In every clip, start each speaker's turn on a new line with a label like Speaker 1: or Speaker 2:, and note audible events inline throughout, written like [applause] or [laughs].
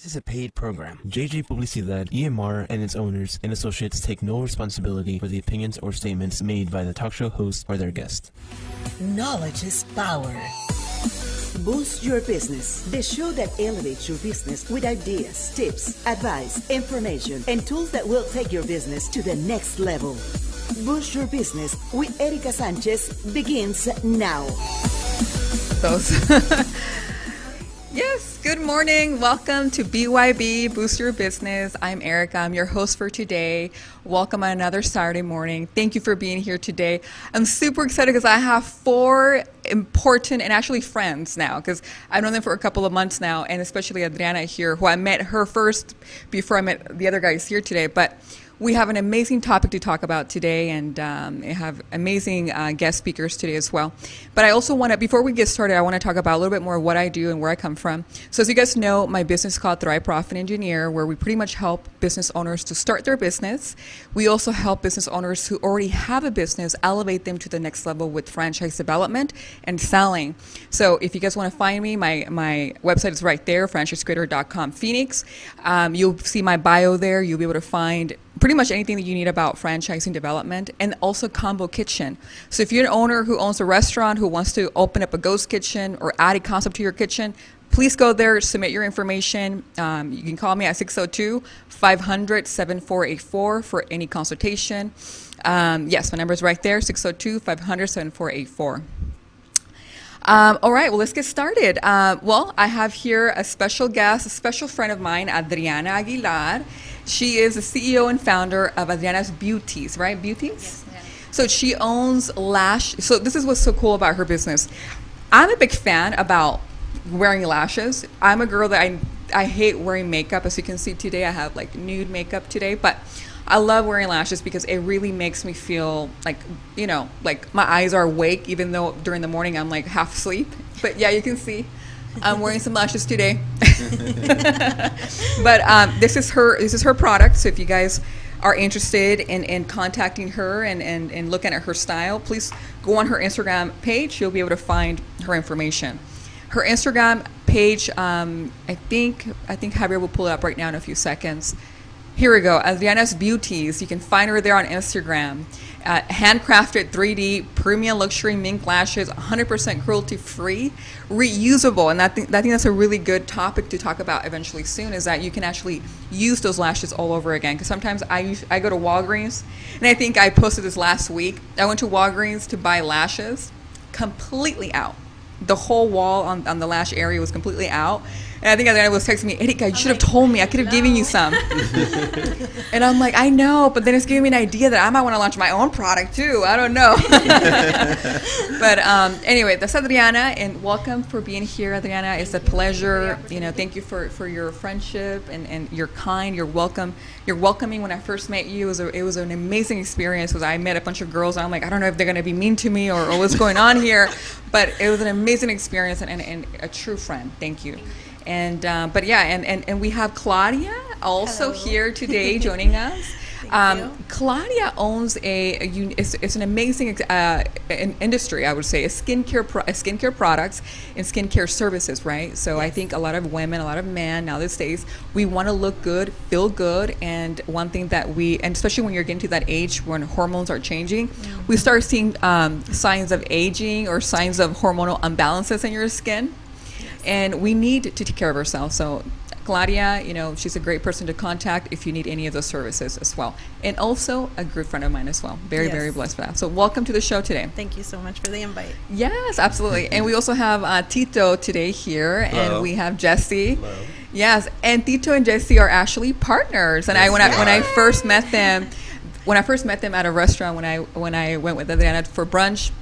Speaker 1: This is a paid program. JJ Publicidad, EMR, and its owners and associates take no responsibility for the opinions or statements made by the talk show host or their guest.
Speaker 2: Knowledge is power. Boost Your Business, the show that elevates your business with ideas, tips, advice, information, and tools that will take your business to the next level. Boost Your Business with Erica Sanchez begins now.
Speaker 3: Those. [laughs] yes, good morning. Welcome to BYB Boost Your Business. I'm Erica. I'm your host for today. Welcome on another Saturday morning. Thank you for being here today. I'm super excited because I have four important and actually friends now because I've known them for a couple of months now, and especially Adriana here, who I met her first before I met the other guys here today. But we have an amazing topic to talk about today, and um, have amazing uh, guest speakers today as well. But I also want to, before we get started, I want to talk about a little bit more what I do and where I come from. So, as you guys know, my business is called Thrive Profit Engineer, where we pretty much help business owners to start their business. We also help business owners who already have a business elevate them to the next level with franchise development and selling. So, if you guys want to find me, my my website is right there, franchisecreator.com Phoenix. Um, you'll see my bio there. You'll be able to find pretty much anything that you need about franchising development and also combo kitchen so if you're an owner who owns a restaurant who wants to open up a ghost kitchen or add a concept to your kitchen please go there submit your information um, you can call me at 602-500-7484 for any consultation um, yes my number is right there 602-500-7484 um, all right, well, let's get started. Uh, well, I have here a special guest, a special friend of mine, Adriana Aguilar. She is the CEO and founder of Adriana's Beauties, right? Beauties?
Speaker 4: Yes,
Speaker 3: So she owns lash. So this is what's so cool about her business. I'm a big fan about wearing lashes. I'm a girl that I I hate wearing makeup. As you can see today, I have like nude makeup today, but I love wearing lashes because it really makes me feel like you know like my eyes are awake even though during the morning I'm like half asleep. But yeah, you can see. I'm wearing some lashes today, [laughs] but um, this is her. This is her product. So if you guys are interested in, in contacting her and, and, and looking at her style, please go on her Instagram page. You'll be able to find her information. Her Instagram page, um, I think I think Javier will pull it up right now in a few seconds. Here we go, Adriana's Beauties. You can find her there on Instagram. Uh, handcrafted 3D premium luxury mink lashes, 100% cruelty free, reusable. And I think, I think that's a really good topic to talk about eventually soon is that you can actually use those lashes all over again. Because sometimes I, I go to Walgreens, and I think I posted this last week. I went to Walgreens to buy lashes, completely out. The whole wall on, on the lash area was completely out. And I think Adriana was texting me, Erica, you should have told me. I could have given you some. [laughs] and I'm like, I know, but then it's giving me an idea that I might want to launch my own product too. I don't know. [laughs] but um, anyway, that's Adriana, and welcome for being here, Adriana. It's a pleasure. You know, thank you for, for your friendship and, and you're kind. You're welcome. You're welcoming. When I first met you, it was, a, it was an amazing experience because I met a bunch of girls. And I'm like, I don't know if they're going to be mean to me or, or what's going on here, but it was an amazing experience and, and, and a true friend. Thank you. And uh, but yeah, and, and, and we have Claudia also
Speaker 4: Hello.
Speaker 3: here today joining us. [laughs] Um. Claudia owns a, a it's, it's an amazing uh, an industry, I would say, a skincare pro- a skincare products and skincare services, right? So I think a lot of women, a lot of men now these days, we want to look good, feel good, and one thing that we, and especially when you're getting to that age when hormones are changing, we start seeing um, signs of aging or signs of hormonal imbalances in your skin and we need to take care of ourselves. So, Claudia, you know, she's a great person to contact if you need any of those services as well. And also a good friend of mine as well. Very,
Speaker 4: Yes.
Speaker 3: very blessed for that. So, welcome to the show today.
Speaker 4: Thank you so much for the invite.
Speaker 3: Yes, absolutely. and we also have uh, Tito today here, and we have Jesse. Yes, and Tito and Jesse are actually partners. And I when I when I first met them, when I first met them at a restaurant when I when I went with Adriana for brunch,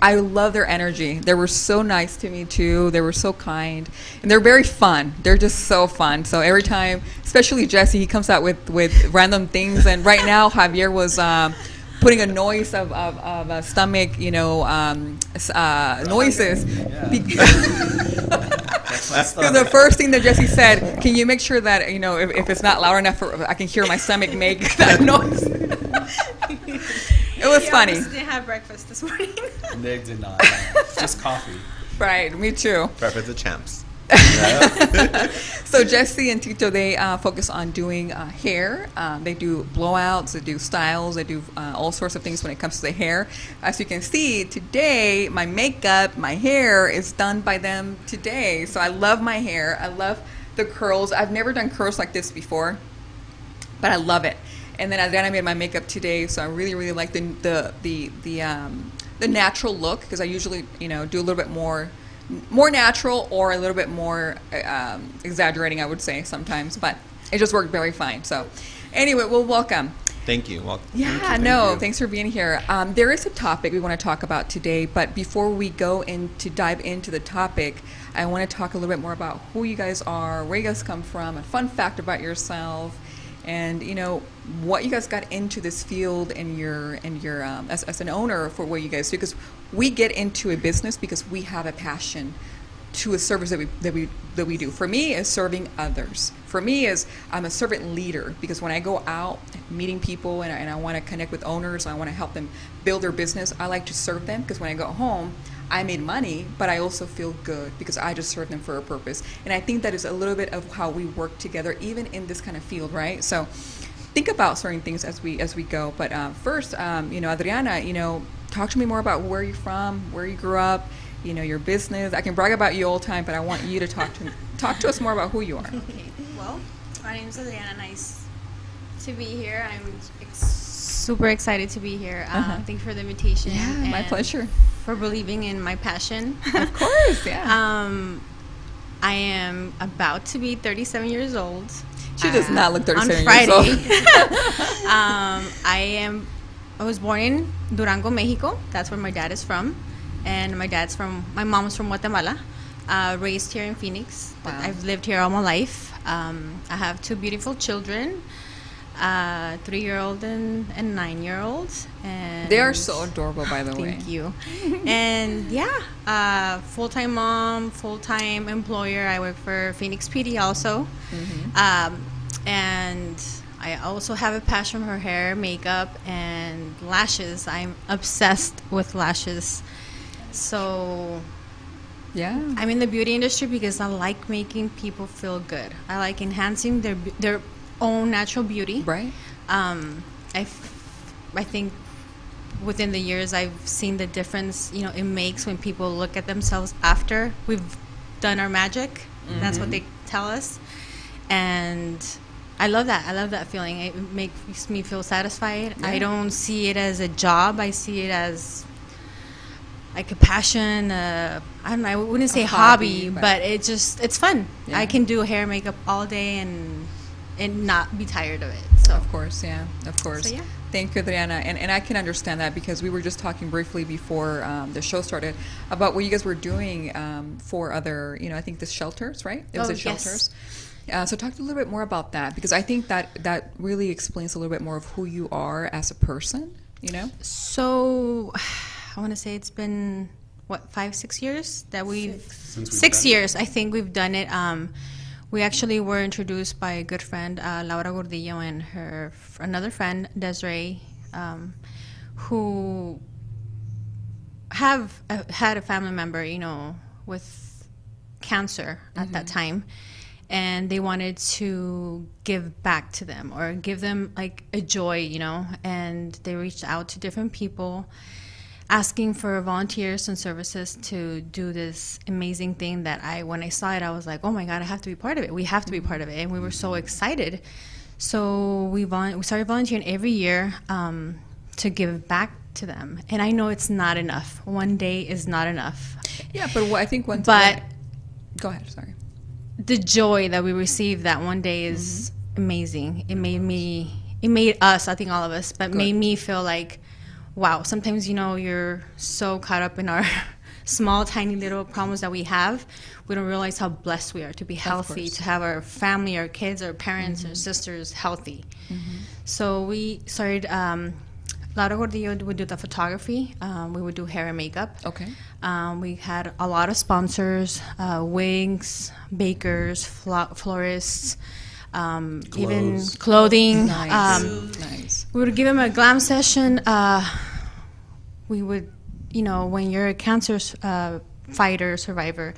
Speaker 3: I love their energy. They were so nice to me too. They were so kind, and they're very fun. They're just so fun. So every time, especially Jesse, he comes out with with random things. And right now, Javier was. Um, Putting a noise of, of, of a stomach, you know, um, uh, noises. Because [laughs] [laughs] the first thing that Jesse said, can you make sure that you know if, if it's not loud enough, for, I can hear my stomach make [laughs] that noise. It was
Speaker 4: Yeah,
Speaker 3: funny,
Speaker 4: didn't have breakfast this morning. [laughs]
Speaker 5: They did not. [laughs] Just coffee.
Speaker 3: right? Me too.
Speaker 5: Breakfast the champs. [laughs]
Speaker 3: so Jesse and Tito, they uh, focus on doing uh, hair. Um, they do blowouts, they do styles, they do uh, all sorts of things when it comes to the hair. As you can see today, my makeup, my hair is done by them today. So I love my hair. I love the curls. I've never done curls like this before, but I love it. And then Adriana made my makeup today, so I really, really like the the the the um, the natural look because I usually, you know, do a little bit more more natural or a little bit more um, exaggerating, I would say sometimes, but it just worked very fine. So, anyway, well, welcome.
Speaker 5: Thank you. Well,
Speaker 3: Yeah,
Speaker 5: thank
Speaker 3: no,
Speaker 5: you.
Speaker 3: thanks for being here. Um, there is a topic we want to talk about today, but before we go in to dive into the topic, I want to talk a little bit more about who you guys are, where you guys come from, a fun fact about yourself, and you know what you guys got into this field and your and your um, as, as an owner for what you guys do. Because we get into a business because we have a passion to a service that we that we that we do. For me, is serving others. For me, is I'm a servant leader because when I go out meeting people and I, and I want to connect with owners, I want to help them build their business. I like to serve them because when I go home, I made money, but I also feel good because I just serve them for a purpose. And I think that is a little bit of how we work together, even in this kind of field, right? So think about certain things as we as we go. But uh, first, um, you know, Adriana, you know, talk to me more about where you're from, where you grew up, you know, your business. I can brag about you all the time, but I want you to talk to talk to us more about who you are.
Speaker 4: Okay. Well, my name is Adriana. Nice to be here. I'm ex- super excited to be here. Uh,
Speaker 3: Uh-huh.
Speaker 4: Thank you for the invitation.
Speaker 3: Yeah, my pleasure.
Speaker 4: For believing in my passion.
Speaker 3: Of course, yeah. [laughs]
Speaker 4: um, I am about to be 37 years old.
Speaker 3: She does not look 37
Speaker 4: on
Speaker 3: years
Speaker 4: Friday.
Speaker 3: old. [laughs]
Speaker 4: um, I am. I was born in Durango, Mexico. That's where my dad is from, and my dad's from. My mom's from Guatemala. Uh, raised here in Phoenix.
Speaker 3: Wow.
Speaker 4: I've lived here all my life. Um, I have two beautiful children, uh, three-year-old and, and nine-year-old. And
Speaker 3: They are so adorable, by the way.
Speaker 4: Thank you. and yeah, uh, full-time mom, full-time employer. I work for Phoenix PD also,
Speaker 3: Mm-hmm.
Speaker 4: um, and I also have a passion for hair, makeup, and lashes. I'm obsessed with lashes. So
Speaker 3: Yeah.
Speaker 4: I'm in the beauty industry because I like making people feel good. I like enhancing their their own natural beauty.
Speaker 3: Right?
Speaker 4: Um, I, f- I think within the years I've seen the difference you know it makes when people look at themselves after we've done our magic. That's what they tell us, and I love that. I love that feeling. It makes me feel satisfied. I don't see it as a job. I see it as like a passion. Uh, I don't know. I wouldn't say
Speaker 3: hobby,
Speaker 4: hobby,
Speaker 3: but-
Speaker 4: but it just it's fun.
Speaker 3: Yeah.
Speaker 4: I can do hair and makeup all day and and not be tired of it. So
Speaker 3: Of course, yeah, of course.
Speaker 4: So, yeah.
Speaker 3: Thank you, Adriana. And, and I can understand that because we were just talking briefly before um, the show started about what you guys were doing um, for other, you know, I think the shelters, right? It was
Speaker 4: Oh,
Speaker 3: the
Speaker 4: yes.
Speaker 3: Shelters. Uh, so talk a little bit more about that because I think that that really explains a little bit more of who you are as a person, you know?
Speaker 4: So, [sighs] I want to say it's been what five, six years that we've
Speaker 5: Since we've
Speaker 4: six
Speaker 5: done it.
Speaker 4: years. I think we've done it. Um, we actually were introduced by a good friend, uh, Laura Gordillo, and her another friend, Desiree, um, who have uh, had a family member, you know, with cancer at that time, and they wanted to give back to them or give them like a joy, you know, and they reached out to different people asking for volunteers and services to do this amazing thing that I when I saw it I was like, "Oh my god, I have to be part of it. We have to be part of it." And we were so excited. So we vol- we started volunteering every year um, to give back to them. And I know it's not enough. One day is not enough.
Speaker 3: Yeah, but what I think one
Speaker 4: But
Speaker 3: go ahead, sorry.
Speaker 4: The joy that we received that one day is amazing. It made me, it made us, I think all of us, but made me feel like, wow. Sometimes you know you're so caught up in our [laughs] small, tiny little problems that we have, we don't realize how blessed we are to be healthy, to have our family, our kids, our parents, our sisters healthy. So we started. Um, Laura Gordillo would do the photography. Um, we would do hair and makeup.
Speaker 3: Okay.
Speaker 4: Um, we had a lot of sponsors, uh, wigs, bakers, flo- florists, um, even clothing.
Speaker 3: Nice.
Speaker 4: Um,
Speaker 3: nice.
Speaker 4: we would give them a glam session. Uh, we would, you know, when you're a cancer uh, fighter, survivor,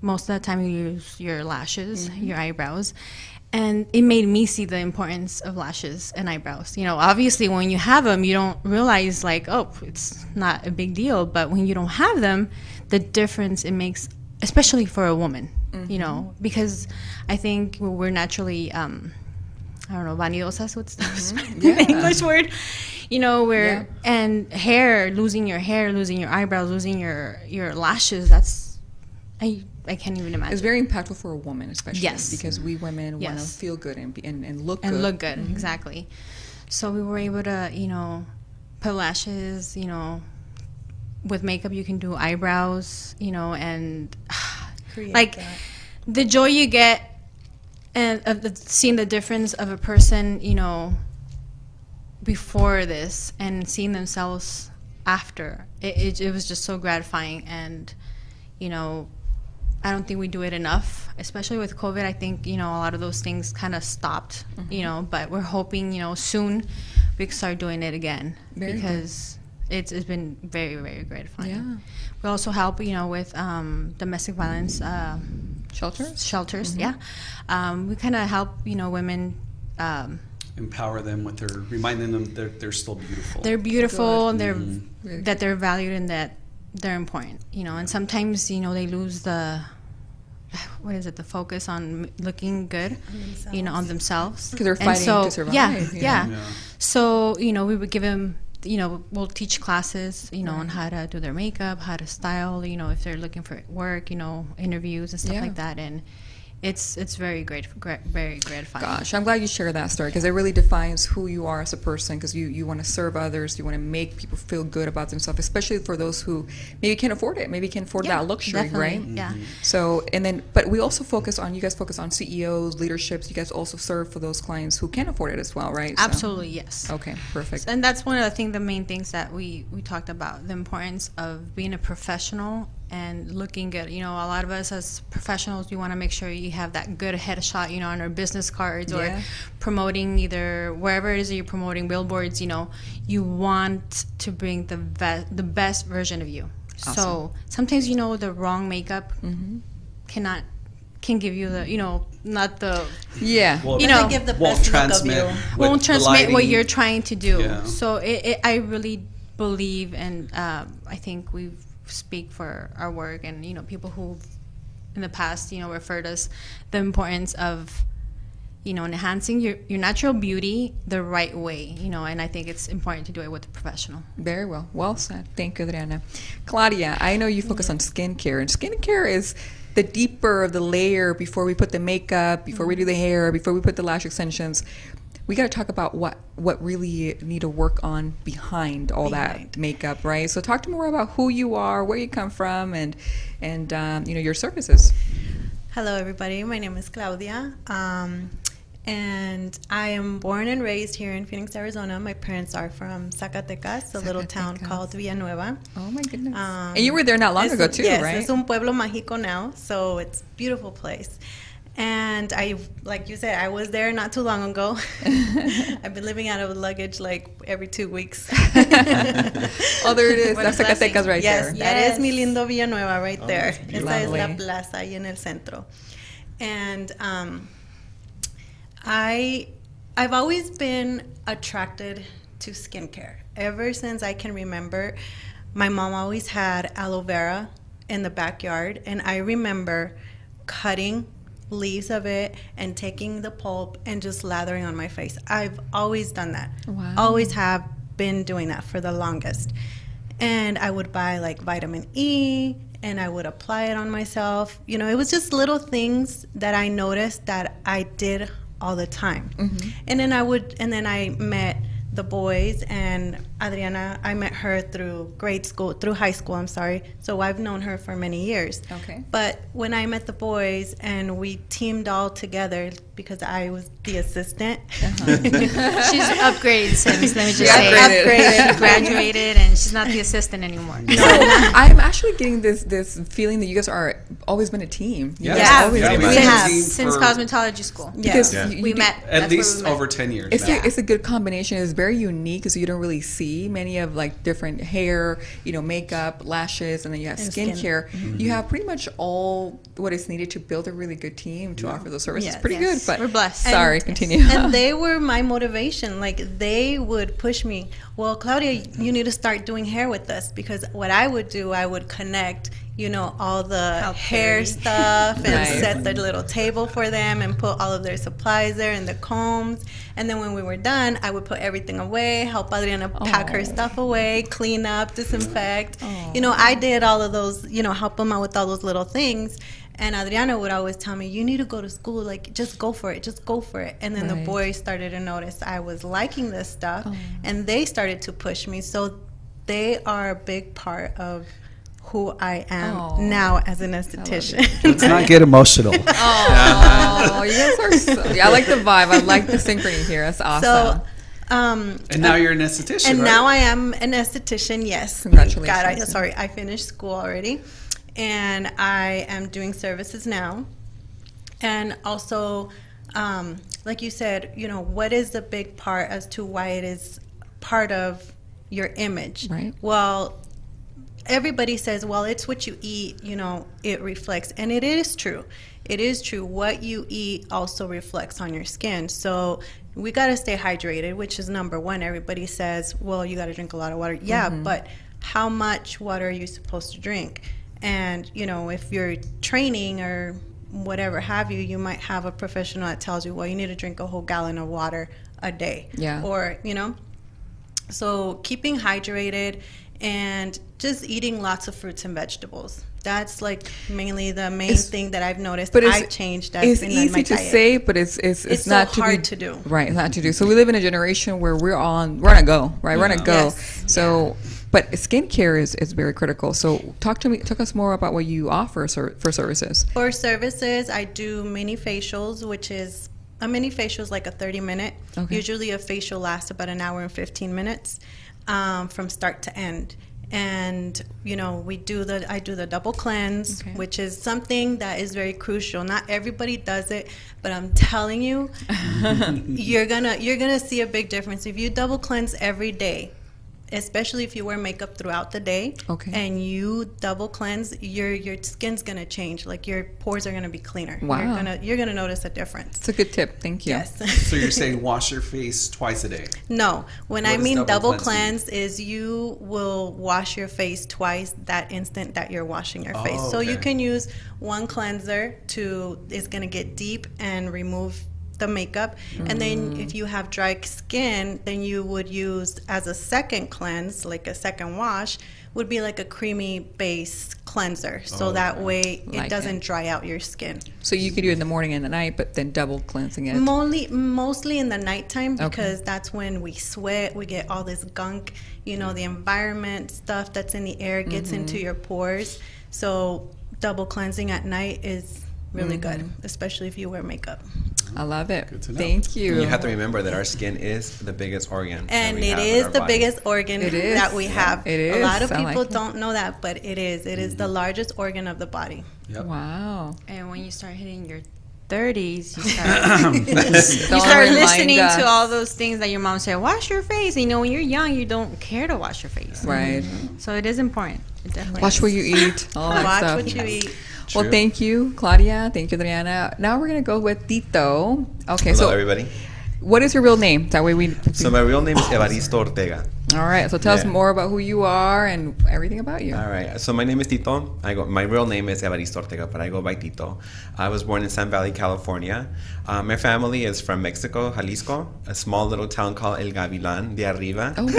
Speaker 4: most of the time you use your lashes, your eyebrows. And it made me see the importance of lashes and eyebrows. You know, obviously when you have them, you don't realize like, oh, it's not a big deal. But when you don't have them, the difference it makes, especially for a woman, you know, because I think we're naturally, um, I don't know, vanidosas. What's the [laughs] English word? You know, where
Speaker 3: Yeah.
Speaker 4: and hair, losing your hair, losing your eyebrows, losing your your lashes. That's I I can't even imagine.
Speaker 3: It's very impactful for a woman, especially.
Speaker 4: Yes.
Speaker 3: Because we women want to feel good and, be, and, and look
Speaker 4: and
Speaker 3: good.
Speaker 4: look good mm-hmm. exactly. So we were able to, you know, put lashes. You know, with makeup you can do eyebrows. You know, and [sighs] like the joy you get and of the, seeing the difference of a person. You know, before this and seeing themselves after it, it, it was just so gratifying and you know i don't think we do it enough. Especially with covid i think you know a lot of those things kind of stopped you know but we're hoping you know soon we can start doing it again
Speaker 3: Very good.
Speaker 4: because it's, it's been very very gratifying.
Speaker 3: Yeah.
Speaker 4: we also help you know with um, domestic violence uh,
Speaker 3: Shelters?
Speaker 4: shelters yeah. Um, we kind of help you know women um,
Speaker 5: Empower them with their, reminding them they're, they're still beautiful.
Speaker 4: they're beautiful and they're
Speaker 3: Really
Speaker 4: that they're valued and that they're important you know and sometimes you know they lose the what is it the focus on looking good you know on themselves
Speaker 3: 'Cause they're fighting
Speaker 4: so,
Speaker 3: to survive,
Speaker 4: yeah,
Speaker 3: yeah.
Speaker 4: yeah
Speaker 5: Yeah.
Speaker 4: so you know we would give them you know we'll teach classes you know on how to do their makeup how to style you know if they're looking for work you know interviews and stuff
Speaker 3: Yeah.
Speaker 4: like that and it's it's very great gra- very gratifying
Speaker 3: Gosh, I'm glad you shared that story because it really defines who you are as a person. Because you, you want to serve others, you want to make people feel good about themselves, especially for those who maybe can't afford it, maybe can't afford
Speaker 4: Yeah,
Speaker 3: that luxury,
Speaker 4: definitely,
Speaker 3: right?
Speaker 4: yeah
Speaker 3: So, and then, but we also focus on you guys focus on CEOs, leaderships. You guys also serve for those clients who can afford it as well, right? So-
Speaker 4: absolutely yes
Speaker 3: Okay, perfect.
Speaker 4: and that's one of the things the main things that we we talked about the importance of being a professional and looking good you know a lot of us as professionals we want to make sure you have that good headshot you know on our business cards
Speaker 3: Yeah.
Speaker 4: or promoting either wherever it is that you're promoting billboards you know you want to bring the ve- the best version of you so sometimes you know the wrong makeup cannot can give you the you know not the
Speaker 3: Yeah.
Speaker 5: Well,
Speaker 4: you know,
Speaker 6: give the
Speaker 5: won't
Speaker 6: best look of
Speaker 5: transmit
Speaker 6: you.
Speaker 4: won't transmit what you're trying to do.
Speaker 5: Yeah.
Speaker 4: So it, it, I really believe, and um, I think we speak for our work, and you know, people who in the past, you know, referred us the importance of you know enhancing your your natural beauty the right way. You know, and I think it's important to do it with a professional.
Speaker 3: Very well. Well said. Thank you, Adriana. Claudia, I know you focus on skincare, and skincare is the deeper of the layer before we put the makeup, before we do the hair, before we put the lash extensions. We got to talk about what what really need to work on behind all that makeup, right? So talk to me more about who you are, where you come from, and and um, you know your services.
Speaker 6: Hello, everybody. My name is Claudia. Um, and I am born and raised here in Phoenix, Arizona. My parents are from Zacatecas, a little town
Speaker 3: Zacatecas.
Speaker 6: called Villanueva.
Speaker 3: Oh my goodness!
Speaker 6: Um,
Speaker 3: and you were there not long ago too,
Speaker 6: yes,
Speaker 3: right?
Speaker 6: it's un pueblo mágico now, so it's a beautiful place. And I, like you said, I was there not too long ago. [laughs] I've been living out of luggage like every two weeks. [laughs]
Speaker 3: oh, there it is.
Speaker 4: What
Speaker 3: That's Zacatecas
Speaker 4: blessing.
Speaker 3: right
Speaker 6: yes,
Speaker 3: there.
Speaker 6: that is mi lindo Villanueva right
Speaker 5: Oh,
Speaker 6: there.
Speaker 5: that's
Speaker 6: Esa es la plaza ahí en el centro. And um, I, I've always been attracted to skincare. Ever since I can remember, my mom always had aloe vera in the backyard, and I remember cutting leaves of it and taking the pulp and just lathering on my face. I've always done that.
Speaker 3: Wow.
Speaker 6: Always have been doing that for the longest. And I would buy like vitamin E and I would apply it on myself. You know, it was just little things that I noticed that I did all the time. Mm-hmm. And then I would, and then I met the boys and Adriana, I met her through grade school, through high school, I'm sorry. So I've known her for many years.
Speaker 3: Okay.
Speaker 6: But when I met the boys and we teamed all together because I was the assistant. Uh-huh.
Speaker 4: She's [laughs] upgraded since. Let me just
Speaker 3: She
Speaker 4: say,
Speaker 3: upgraded.
Speaker 4: She [laughs] graduated, and she's not the assistant anymore. [laughs]
Speaker 3: I'm actually getting this this feeling that you guys are always been a team. You
Speaker 5: Yeah.
Speaker 6: Yeah.
Speaker 3: always
Speaker 5: Yeah,
Speaker 3: been
Speaker 5: we've
Speaker 3: a team.
Speaker 5: a
Speaker 6: have.
Speaker 5: team
Speaker 4: Since cosmetology school.
Speaker 6: Yeah.
Speaker 3: Because
Speaker 1: Yeah.
Speaker 3: you-
Speaker 4: We
Speaker 3: you-
Speaker 4: met.
Speaker 5: At least
Speaker 4: we met.
Speaker 5: over 10 years
Speaker 3: It's
Speaker 5: now.
Speaker 3: a, it's a good combination. It's very unique because you don't really see see many of like different hair, you know, makeup, lashes, and then you have
Speaker 6: And skin.
Speaker 3: skincare.
Speaker 5: Mm-hmm.
Speaker 3: You have pretty much all what is needed to build a really good team to offer those services.
Speaker 6: Yes.
Speaker 3: pretty
Speaker 4: Yes.
Speaker 3: good, but
Speaker 4: We're blessed.
Speaker 3: Sorry,
Speaker 6: And-
Speaker 3: continue.
Speaker 6: and [laughs] they were my motivation. Like they would push me. Well, Claudia, you need to start doing hair with us because what I would do, I would connect, you know, all the
Speaker 4: How
Speaker 6: hair
Speaker 4: pretty.
Speaker 6: stuff and
Speaker 3: Nice.
Speaker 6: set the little table for them and put all of their supplies there and the combs. And then when we were done, I would put everything away, help Adriana pack her stuff away, clean up, disinfect. You know, I did all of those, you know, help them out with all those little things. And Adriana would always tell me, "You need to go to school. Like, just go for it. Just go for it." And then the boys started to notice I was liking this stuff, and they started to push me. So they are a big part of who I am
Speaker 3: Aw.
Speaker 6: now as an esthetician.
Speaker 5: Let's not get emotional. [laughs]
Speaker 3: oh, you guys are so. Yeah, I like the vibe. I like the synchrony here. That's awesome.
Speaker 6: so, um,
Speaker 5: and now you're an esthetician,
Speaker 6: and
Speaker 5: right?
Speaker 6: now I am an esthetician. Yes,
Speaker 3: Congratulations.
Speaker 6: God, I, sorry, I finished school already, and I am doing services now, and also, um, like you said, you know, what is the big part as to why it is part of your image?
Speaker 3: Right.
Speaker 6: Well, everybody says, well, it's what you eat, you know, it reflects. And it is true. It is true. What you eat also reflects on your skin. So we got to stay hydrated, which is number one. Everybody says, well, you got to drink a lot of water. Yeah, mm-hmm. but how much water are you supposed to drink? And, you know, if you're training or whatever have you, you might have a professional that tells you, well, you need to drink a whole gallon of water a day.
Speaker 3: Yeah.
Speaker 6: Or, you know, so keeping hydrated and just eating lots of fruits and vegetables. That's like mainly the main
Speaker 3: It's-
Speaker 6: thing that I've noticed.
Speaker 3: But
Speaker 6: I've changed. As
Speaker 3: it's easy to
Speaker 6: diet.
Speaker 3: say, but it's it's, it's,
Speaker 6: It's so
Speaker 3: not to
Speaker 6: hard
Speaker 3: be,
Speaker 6: to do.
Speaker 3: Right, not to do. So we live in a generation where we're on we're on a go, right? We're on a go.
Speaker 6: Yes.
Speaker 3: So, but skincare is is very critical. So talk to me, talk us more about what you offer for services.
Speaker 6: For services, I do mini facials, which is a mini facial is like a 30 minute.
Speaker 3: Okay.
Speaker 6: Usually a facial lasts about an hour and 15 minutes um, from start to end. And you know, we do the I do the double cleanse,
Speaker 3: Okay.
Speaker 6: which is something that is very crucial. Not everybody does it, but I'm telling you, [laughs] you're gonna you're gonna see a big difference if you double cleanse every day especially if you wear makeup throughout the day
Speaker 3: Okay.
Speaker 6: and you double cleanse your your skin's gonna change like your pores are gonna be cleaner
Speaker 3: Wow.
Speaker 6: you're gonna you're gonna notice a difference
Speaker 3: It's a good tip. Thank you.
Speaker 6: yes
Speaker 5: So you're [laughs] saying wash your face twice a day?
Speaker 6: no when
Speaker 5: What
Speaker 6: i mean
Speaker 5: double
Speaker 6: double
Speaker 5: cleanse
Speaker 6: cleanse is you will wash your face twice that instant that you're washing your face
Speaker 5: Oh,
Speaker 6: so you can use one cleanser to it's gonna get deep and remove the makeup and then
Speaker 5: Mm.
Speaker 6: if you have dry skin then you would use as a second cleanse like a second wash would be like a creamy base cleanser so
Speaker 5: Oh,
Speaker 6: that way it
Speaker 3: Like
Speaker 6: doesn't
Speaker 3: it.
Speaker 6: dry out your skin
Speaker 3: So you could do it in the morning and the night, but then double cleansing it.
Speaker 6: Mostly, mostly in the nighttime
Speaker 3: Okay.
Speaker 6: because that's when we sweat. We get all this gunk, you know, the environment stuff that's in the air gets
Speaker 3: Mm-hmm.
Speaker 6: into your pores. So double cleansing at night is really good,
Speaker 3: Mm-hmm.
Speaker 6: especially if you wear makeup.
Speaker 3: I love it.
Speaker 5: Good to know.
Speaker 3: Thank you.
Speaker 7: You have to remember that our skin is the biggest organ.
Speaker 6: And
Speaker 7: we
Speaker 6: it
Speaker 7: have in
Speaker 6: is
Speaker 7: our
Speaker 6: the
Speaker 7: body.
Speaker 6: biggest organ
Speaker 3: It is.
Speaker 6: that we have.
Speaker 3: It
Speaker 6: A lot of
Speaker 3: I
Speaker 6: people
Speaker 3: it.
Speaker 6: don't know that, but it is. It is the mm-hmm. largest organ of the body.
Speaker 5: Yep.
Speaker 3: Wow.
Speaker 4: And when you start hitting your 30s, you start, [laughs] [laughs] you start listening
Speaker 3: us.
Speaker 4: to all those things that your mom said, wash your face. You know, when you're young, you don't care to wash your face.
Speaker 3: Right.
Speaker 4: So it is important. It definitely
Speaker 3: Watch
Speaker 4: is.
Speaker 3: what you eat. [laughs] All that
Speaker 6: Watch
Speaker 3: stuff.
Speaker 6: what you eat.
Speaker 3: Well, thank you, Claudia. Thank you, Adriana. Now we're gonna go with Tito. Okay,
Speaker 7: Hello,
Speaker 3: so
Speaker 7: everybody.
Speaker 3: what is your real name? That way we.
Speaker 7: So my real name is Evaristo Ortega.
Speaker 3: all right. So tell us more about who you are and everything about you.
Speaker 7: All right. So my name is Tito. I go. My real name is Evaristo Ortega, but I go by Tito. I was born in Sun Valley, California. Uh, my family is from Mexico, Jalisco, a small little town called El Gavilan de Arriba.
Speaker 3: Oh, [laughs]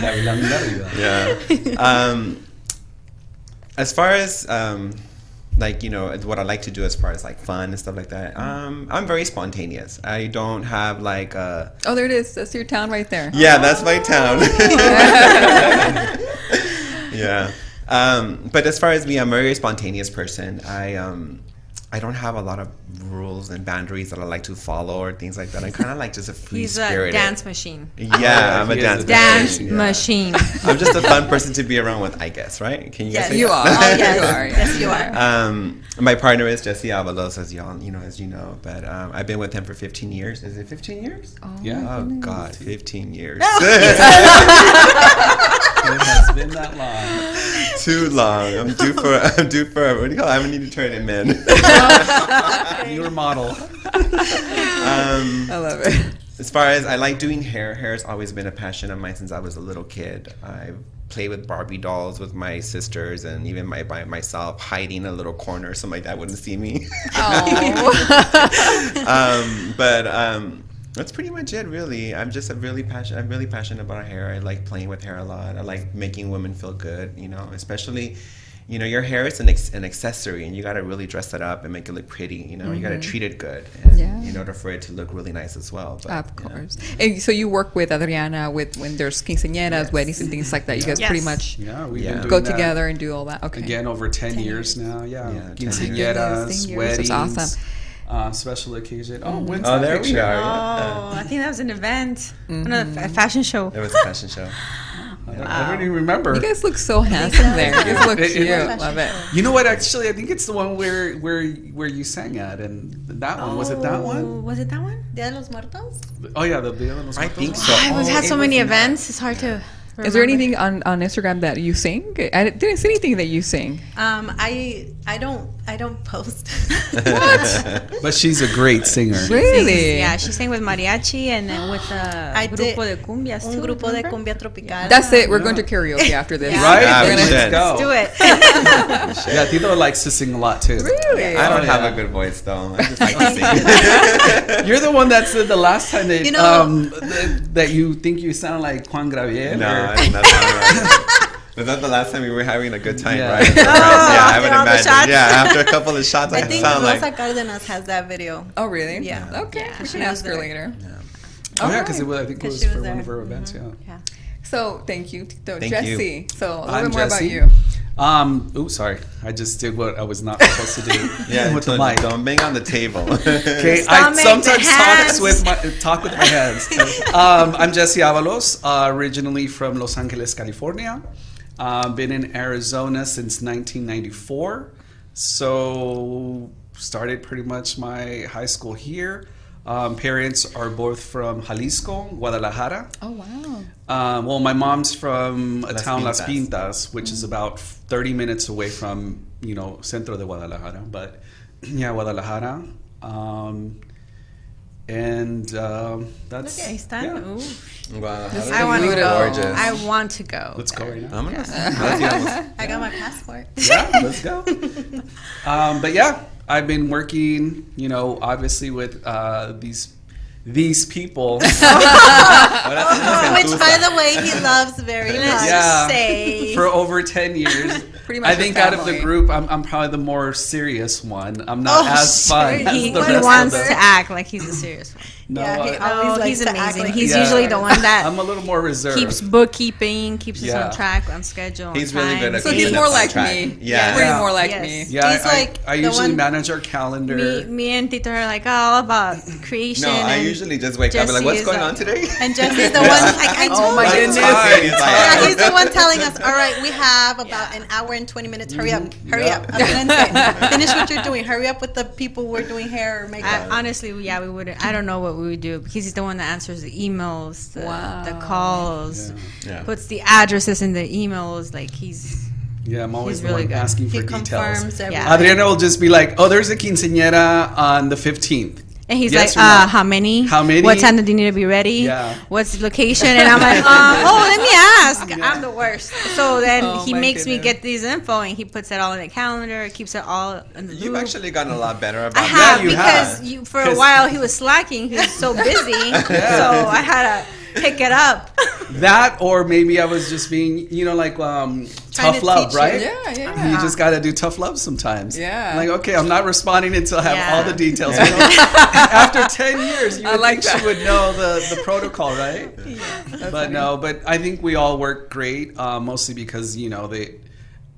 Speaker 5: Gavilán de arriba.
Speaker 7: Yeah. Um, as far as um, like you know what I like to do as far as like fun and stuff like that, um, I'm very spontaneous. I don't have like a
Speaker 3: oh, there it is. That's your town right there.
Speaker 7: yeah, that's my town. [laughs] [laughs] yeah. Um, but as far as me, I'm a very spontaneous person. I um, I don't have a lot of rules and boundaries that I like to follow or things like that. I'm kind of like just a free
Speaker 4: He's a dance machine.
Speaker 7: Yeah, I'm a
Speaker 5: He is
Speaker 7: dance
Speaker 5: a
Speaker 4: Dance
Speaker 7: machine.
Speaker 4: machine. [laughs]
Speaker 7: I'm just a fun person to be around with, I guess, right? Can you guys
Speaker 6: Yes.
Speaker 7: say
Speaker 3: You are.
Speaker 6: Oh, yes.
Speaker 3: You [laughs] are.
Speaker 6: Yes, you are. [laughs]
Speaker 7: Um, my partner is Jesse Avalos, as y'all, you know, as you know. But um, I've been with him for 15 years. Is it 15 years? Oh,
Speaker 5: Yeah.
Speaker 7: Oh God, 15 years.
Speaker 5: It has been that long. [laughs]
Speaker 7: Too long. I'm due for. [laughs] I'm due for. What do you call? it? I don't need to turn him in. [laughs]
Speaker 5: Newer model.
Speaker 7: um,
Speaker 3: I love it.
Speaker 7: as far as I like doing hair, hair has always been a passion of mine since I was a little kid. I played with Barbie dolls with my sisters and even my by myself, hiding in a little corner so my dad wouldn't see me. um, but um, that's pretty much it, really. I'm just a really passionate. I'm really passionate about hair. I like playing with hair a lot. I like making women feel good. You know, especially. You know, your hair is an, ex- an accessory, and you gotta really dress it up and make it look pretty. You know, you gotta mm-hmm. treat it good, and,
Speaker 3: Yeah.
Speaker 7: in order for it to look really nice as well. But,
Speaker 3: Of
Speaker 7: you know.
Speaker 3: course. And so you work with Adriana with when there's quinceañeras, weddings, and things like that. You guys pretty much
Speaker 5: Yeah, we've
Speaker 7: Yeah.
Speaker 5: been doing
Speaker 3: go
Speaker 5: that
Speaker 3: together and do all that. Okay.
Speaker 5: Again, over 10, years, now. Yeah.
Speaker 7: Yeah, 10
Speaker 5: Quinceañeras,
Speaker 3: years. 10 years.
Speaker 5: weddings.
Speaker 3: That's awesome.
Speaker 5: Uh, special occasion. Oh, when's
Speaker 7: Oh,
Speaker 5: that
Speaker 7: there we are.
Speaker 4: Oh, I think that was an event,
Speaker 3: Mm-hmm.
Speaker 4: One a fashion show.
Speaker 7: It was a fashion show.
Speaker 5: I don't, I don't even remember.
Speaker 3: You guys look so handsome there. You guys look
Speaker 5: It-
Speaker 3: cute.
Speaker 5: it-
Speaker 3: Love it.
Speaker 5: You know what? Actually, I think it's the one where where where you sang at, and that one was it that one?
Speaker 4: Oh, Was it that one?
Speaker 6: Dia de los Muertos?
Speaker 5: Oh yeah, the Dia de los Muertos.
Speaker 7: I think
Speaker 5: one?
Speaker 7: so.
Speaker 4: I was
Speaker 7: Oh,
Speaker 4: had so many
Speaker 7: was not-
Speaker 4: events. It's hard to.
Speaker 3: Is there anything on, on Instagram that you sing? I didn't see anything that you sing.
Speaker 6: Um, I I don't I don't post. what? [laughs]
Speaker 5: But she's a great singer.
Speaker 3: Really?
Speaker 4: Yeah, she sang with mariachi and then with a
Speaker 6: I
Speaker 4: grupo
Speaker 6: did
Speaker 4: de cumbias
Speaker 6: Un
Speaker 4: too,
Speaker 6: grupo de cumbia tropical.
Speaker 3: That's it. We're going to karaoke after this.
Speaker 6: Yeah.
Speaker 5: Right?
Speaker 7: Yeah,
Speaker 3: We're
Speaker 7: we
Speaker 3: gonna-
Speaker 5: Let's go.
Speaker 4: Do it. [laughs] [laughs]
Speaker 5: Yeah, Tito likes to sing a lot too.
Speaker 3: Really?
Speaker 7: I don't
Speaker 5: Oh,
Speaker 7: have
Speaker 5: yeah.
Speaker 7: a good voice though. I just like to sing.
Speaker 5: You're the one that said the last time that
Speaker 6: You know-
Speaker 5: um, that, that you think you sound like Juan Gabriel.
Speaker 7: no,
Speaker 5: or-
Speaker 7: I think that's not right. Was that the last time we were having a good time,
Speaker 5: Yeah.
Speaker 7: right? With yeah, I [laughs] would
Speaker 4: after all
Speaker 7: imagine. Yeah, after a couple of shots, I,
Speaker 6: I think
Speaker 7: sound
Speaker 6: Rosa
Speaker 7: like.
Speaker 6: Cardenas has that video.
Speaker 3: Oh, really?
Speaker 6: Yeah.
Speaker 3: Okay.
Speaker 6: Yeah,
Speaker 3: we
Speaker 6: she
Speaker 3: can
Speaker 6: was
Speaker 3: ask her
Speaker 6: there.
Speaker 3: later.
Speaker 5: Oh yeah,
Speaker 3: Alright.
Speaker 5: because I think it was
Speaker 6: was
Speaker 5: for one of her events. Yeah.
Speaker 4: Yeah.
Speaker 3: So thank you, Tito.
Speaker 7: Thank
Speaker 3: Jesse.
Speaker 7: you.
Speaker 3: So a little
Speaker 5: I'm
Speaker 3: bit more
Speaker 5: Jesse.
Speaker 3: about you.
Speaker 5: Um. Oh, sorry. I just did what I was not supposed to do. [laughs]
Speaker 7: Yeah,
Speaker 5: with the
Speaker 7: don't,
Speaker 5: mic.
Speaker 7: don't bang on the table. [laughs]
Speaker 5: Okay, I sometimes talk with my talk with my hands. um, I'm Jesse Avalos, uh, originally from Los Angeles, California. Uh, been in Arizona since 1994. So started pretty much my high school here. Um, parents are both from Jalisco, Guadalajara.
Speaker 3: Oh wow.
Speaker 5: Um, well, my mom's from a
Speaker 7: Las
Speaker 5: town Las
Speaker 7: Pintas.
Speaker 5: Pintas, which is about 30 minutes away from you know Centro de Guadalajara. But [clears throat] yeah, Guadalajara, um, and um, that's
Speaker 4: Ahí están.
Speaker 5: yeah.
Speaker 4: Ooh.
Speaker 7: wow,
Speaker 4: I want to go.
Speaker 7: Gorgeous.
Speaker 4: I want to go.
Speaker 5: Let's go right now.
Speaker 7: I'm gonna. [laughs] let's. [laughs]
Speaker 6: I got my passport.
Speaker 5: yeah, let's go. [laughs] Um, but yeah, I've been working, you know, obviously with uh, these these people. [laughs]
Speaker 6: Which, by the way, he loves very much.
Speaker 5: Yeah.
Speaker 4: say.
Speaker 5: for over 10 years.
Speaker 3: Pretty much
Speaker 5: I
Speaker 3: a
Speaker 5: think out of the group, I'm, I'm probably the more serious one. I'm not
Speaker 6: Oh,
Speaker 5: as fun
Speaker 6: sure.
Speaker 5: as
Speaker 4: he,
Speaker 5: the
Speaker 4: he
Speaker 5: rest
Speaker 4: wants
Speaker 5: of
Speaker 4: to act like he's a serious one.
Speaker 5: No,
Speaker 6: Yeah, he
Speaker 5: I-
Speaker 6: always
Speaker 4: Oh, he's amazing.
Speaker 6: like
Speaker 4: he's
Speaker 5: Yeah.
Speaker 4: usually the one that [laughs]
Speaker 5: I'm a little more reserved.
Speaker 4: keeps bookkeeping, keeps us on track, on schedule.
Speaker 7: He's
Speaker 4: on
Speaker 7: really
Speaker 4: time.
Speaker 7: good at
Speaker 3: So he's more like
Speaker 7: track.
Speaker 3: me.
Speaker 7: Yeah.
Speaker 3: Pretty
Speaker 5: Yeah.
Speaker 3: more like
Speaker 6: Yes.
Speaker 3: me.
Speaker 5: yeah,
Speaker 6: He's
Speaker 5: I,
Speaker 6: like
Speaker 5: I, I
Speaker 6: the
Speaker 5: usually
Speaker 6: one-
Speaker 5: manage our calendar.
Speaker 4: Me, me and Tito are like oh, all about creation.
Speaker 7: No, I usually just wake up and like, what's going on today?
Speaker 6: And Jesse's the [laughs] one, like, I [laughs]
Speaker 3: Oh
Speaker 6: told
Speaker 3: my goodness.
Speaker 7: He's
Speaker 6: Yeah, he's the one telling us, all right, we have about an hour and 20 minutes. Hurry up, mm-hmm.
Speaker 5: hurry
Speaker 6: up. I'm gonna say, finish what you're doing. Hurry up with the people we're doing hair or makeup.
Speaker 4: honestly, yeah, we would. I don't know what we would do because he's the one that answers the emails, the,
Speaker 3: Wow.
Speaker 4: the calls,
Speaker 7: Yeah.
Speaker 4: puts the addresses in the emails. Like he's
Speaker 5: Yeah, I'm always the
Speaker 4: really
Speaker 5: one
Speaker 4: good.
Speaker 5: asking
Speaker 6: he
Speaker 5: for details.
Speaker 6: confirms everything.
Speaker 4: Yeah.
Speaker 5: Adriana will just be like, "Oh, there's a quinceañera on the 15th."
Speaker 4: And he's
Speaker 5: Yes
Speaker 4: like,
Speaker 5: or no?
Speaker 4: uh, how many?
Speaker 5: How many?
Speaker 4: What time do you need to be ready?
Speaker 5: Yeah.
Speaker 4: What's the location? And I'm like, um, [laughs] oh, let me ask. I'm the worst. So then
Speaker 3: Oh,
Speaker 4: he makes me get these info and he puts it all in the calendar, keeps it all in the
Speaker 7: You've
Speaker 4: loop.
Speaker 7: actually gotten a lot better about
Speaker 4: I have
Speaker 5: you
Speaker 4: because
Speaker 5: have.
Speaker 4: you for a while he was slacking. He was so busy, [laughs] so I had to pick it up. [laughs]
Speaker 5: That, or maybe I was just being, you know, like um, tough
Speaker 6: to
Speaker 5: love,
Speaker 6: teach you.
Speaker 5: right?
Speaker 3: Yeah, yeah.
Speaker 5: You just got to do tough love sometimes.
Speaker 3: Yeah.
Speaker 5: Like, okay, I'm not responding until I have
Speaker 4: Yeah.
Speaker 5: all the details. You know? [laughs] After 10 years, you
Speaker 3: I
Speaker 5: would
Speaker 3: like
Speaker 5: think
Speaker 3: that.
Speaker 5: she would know the, the protocol, right? Yeah. but no, but I think we all work great, uh, mostly because, you know, they.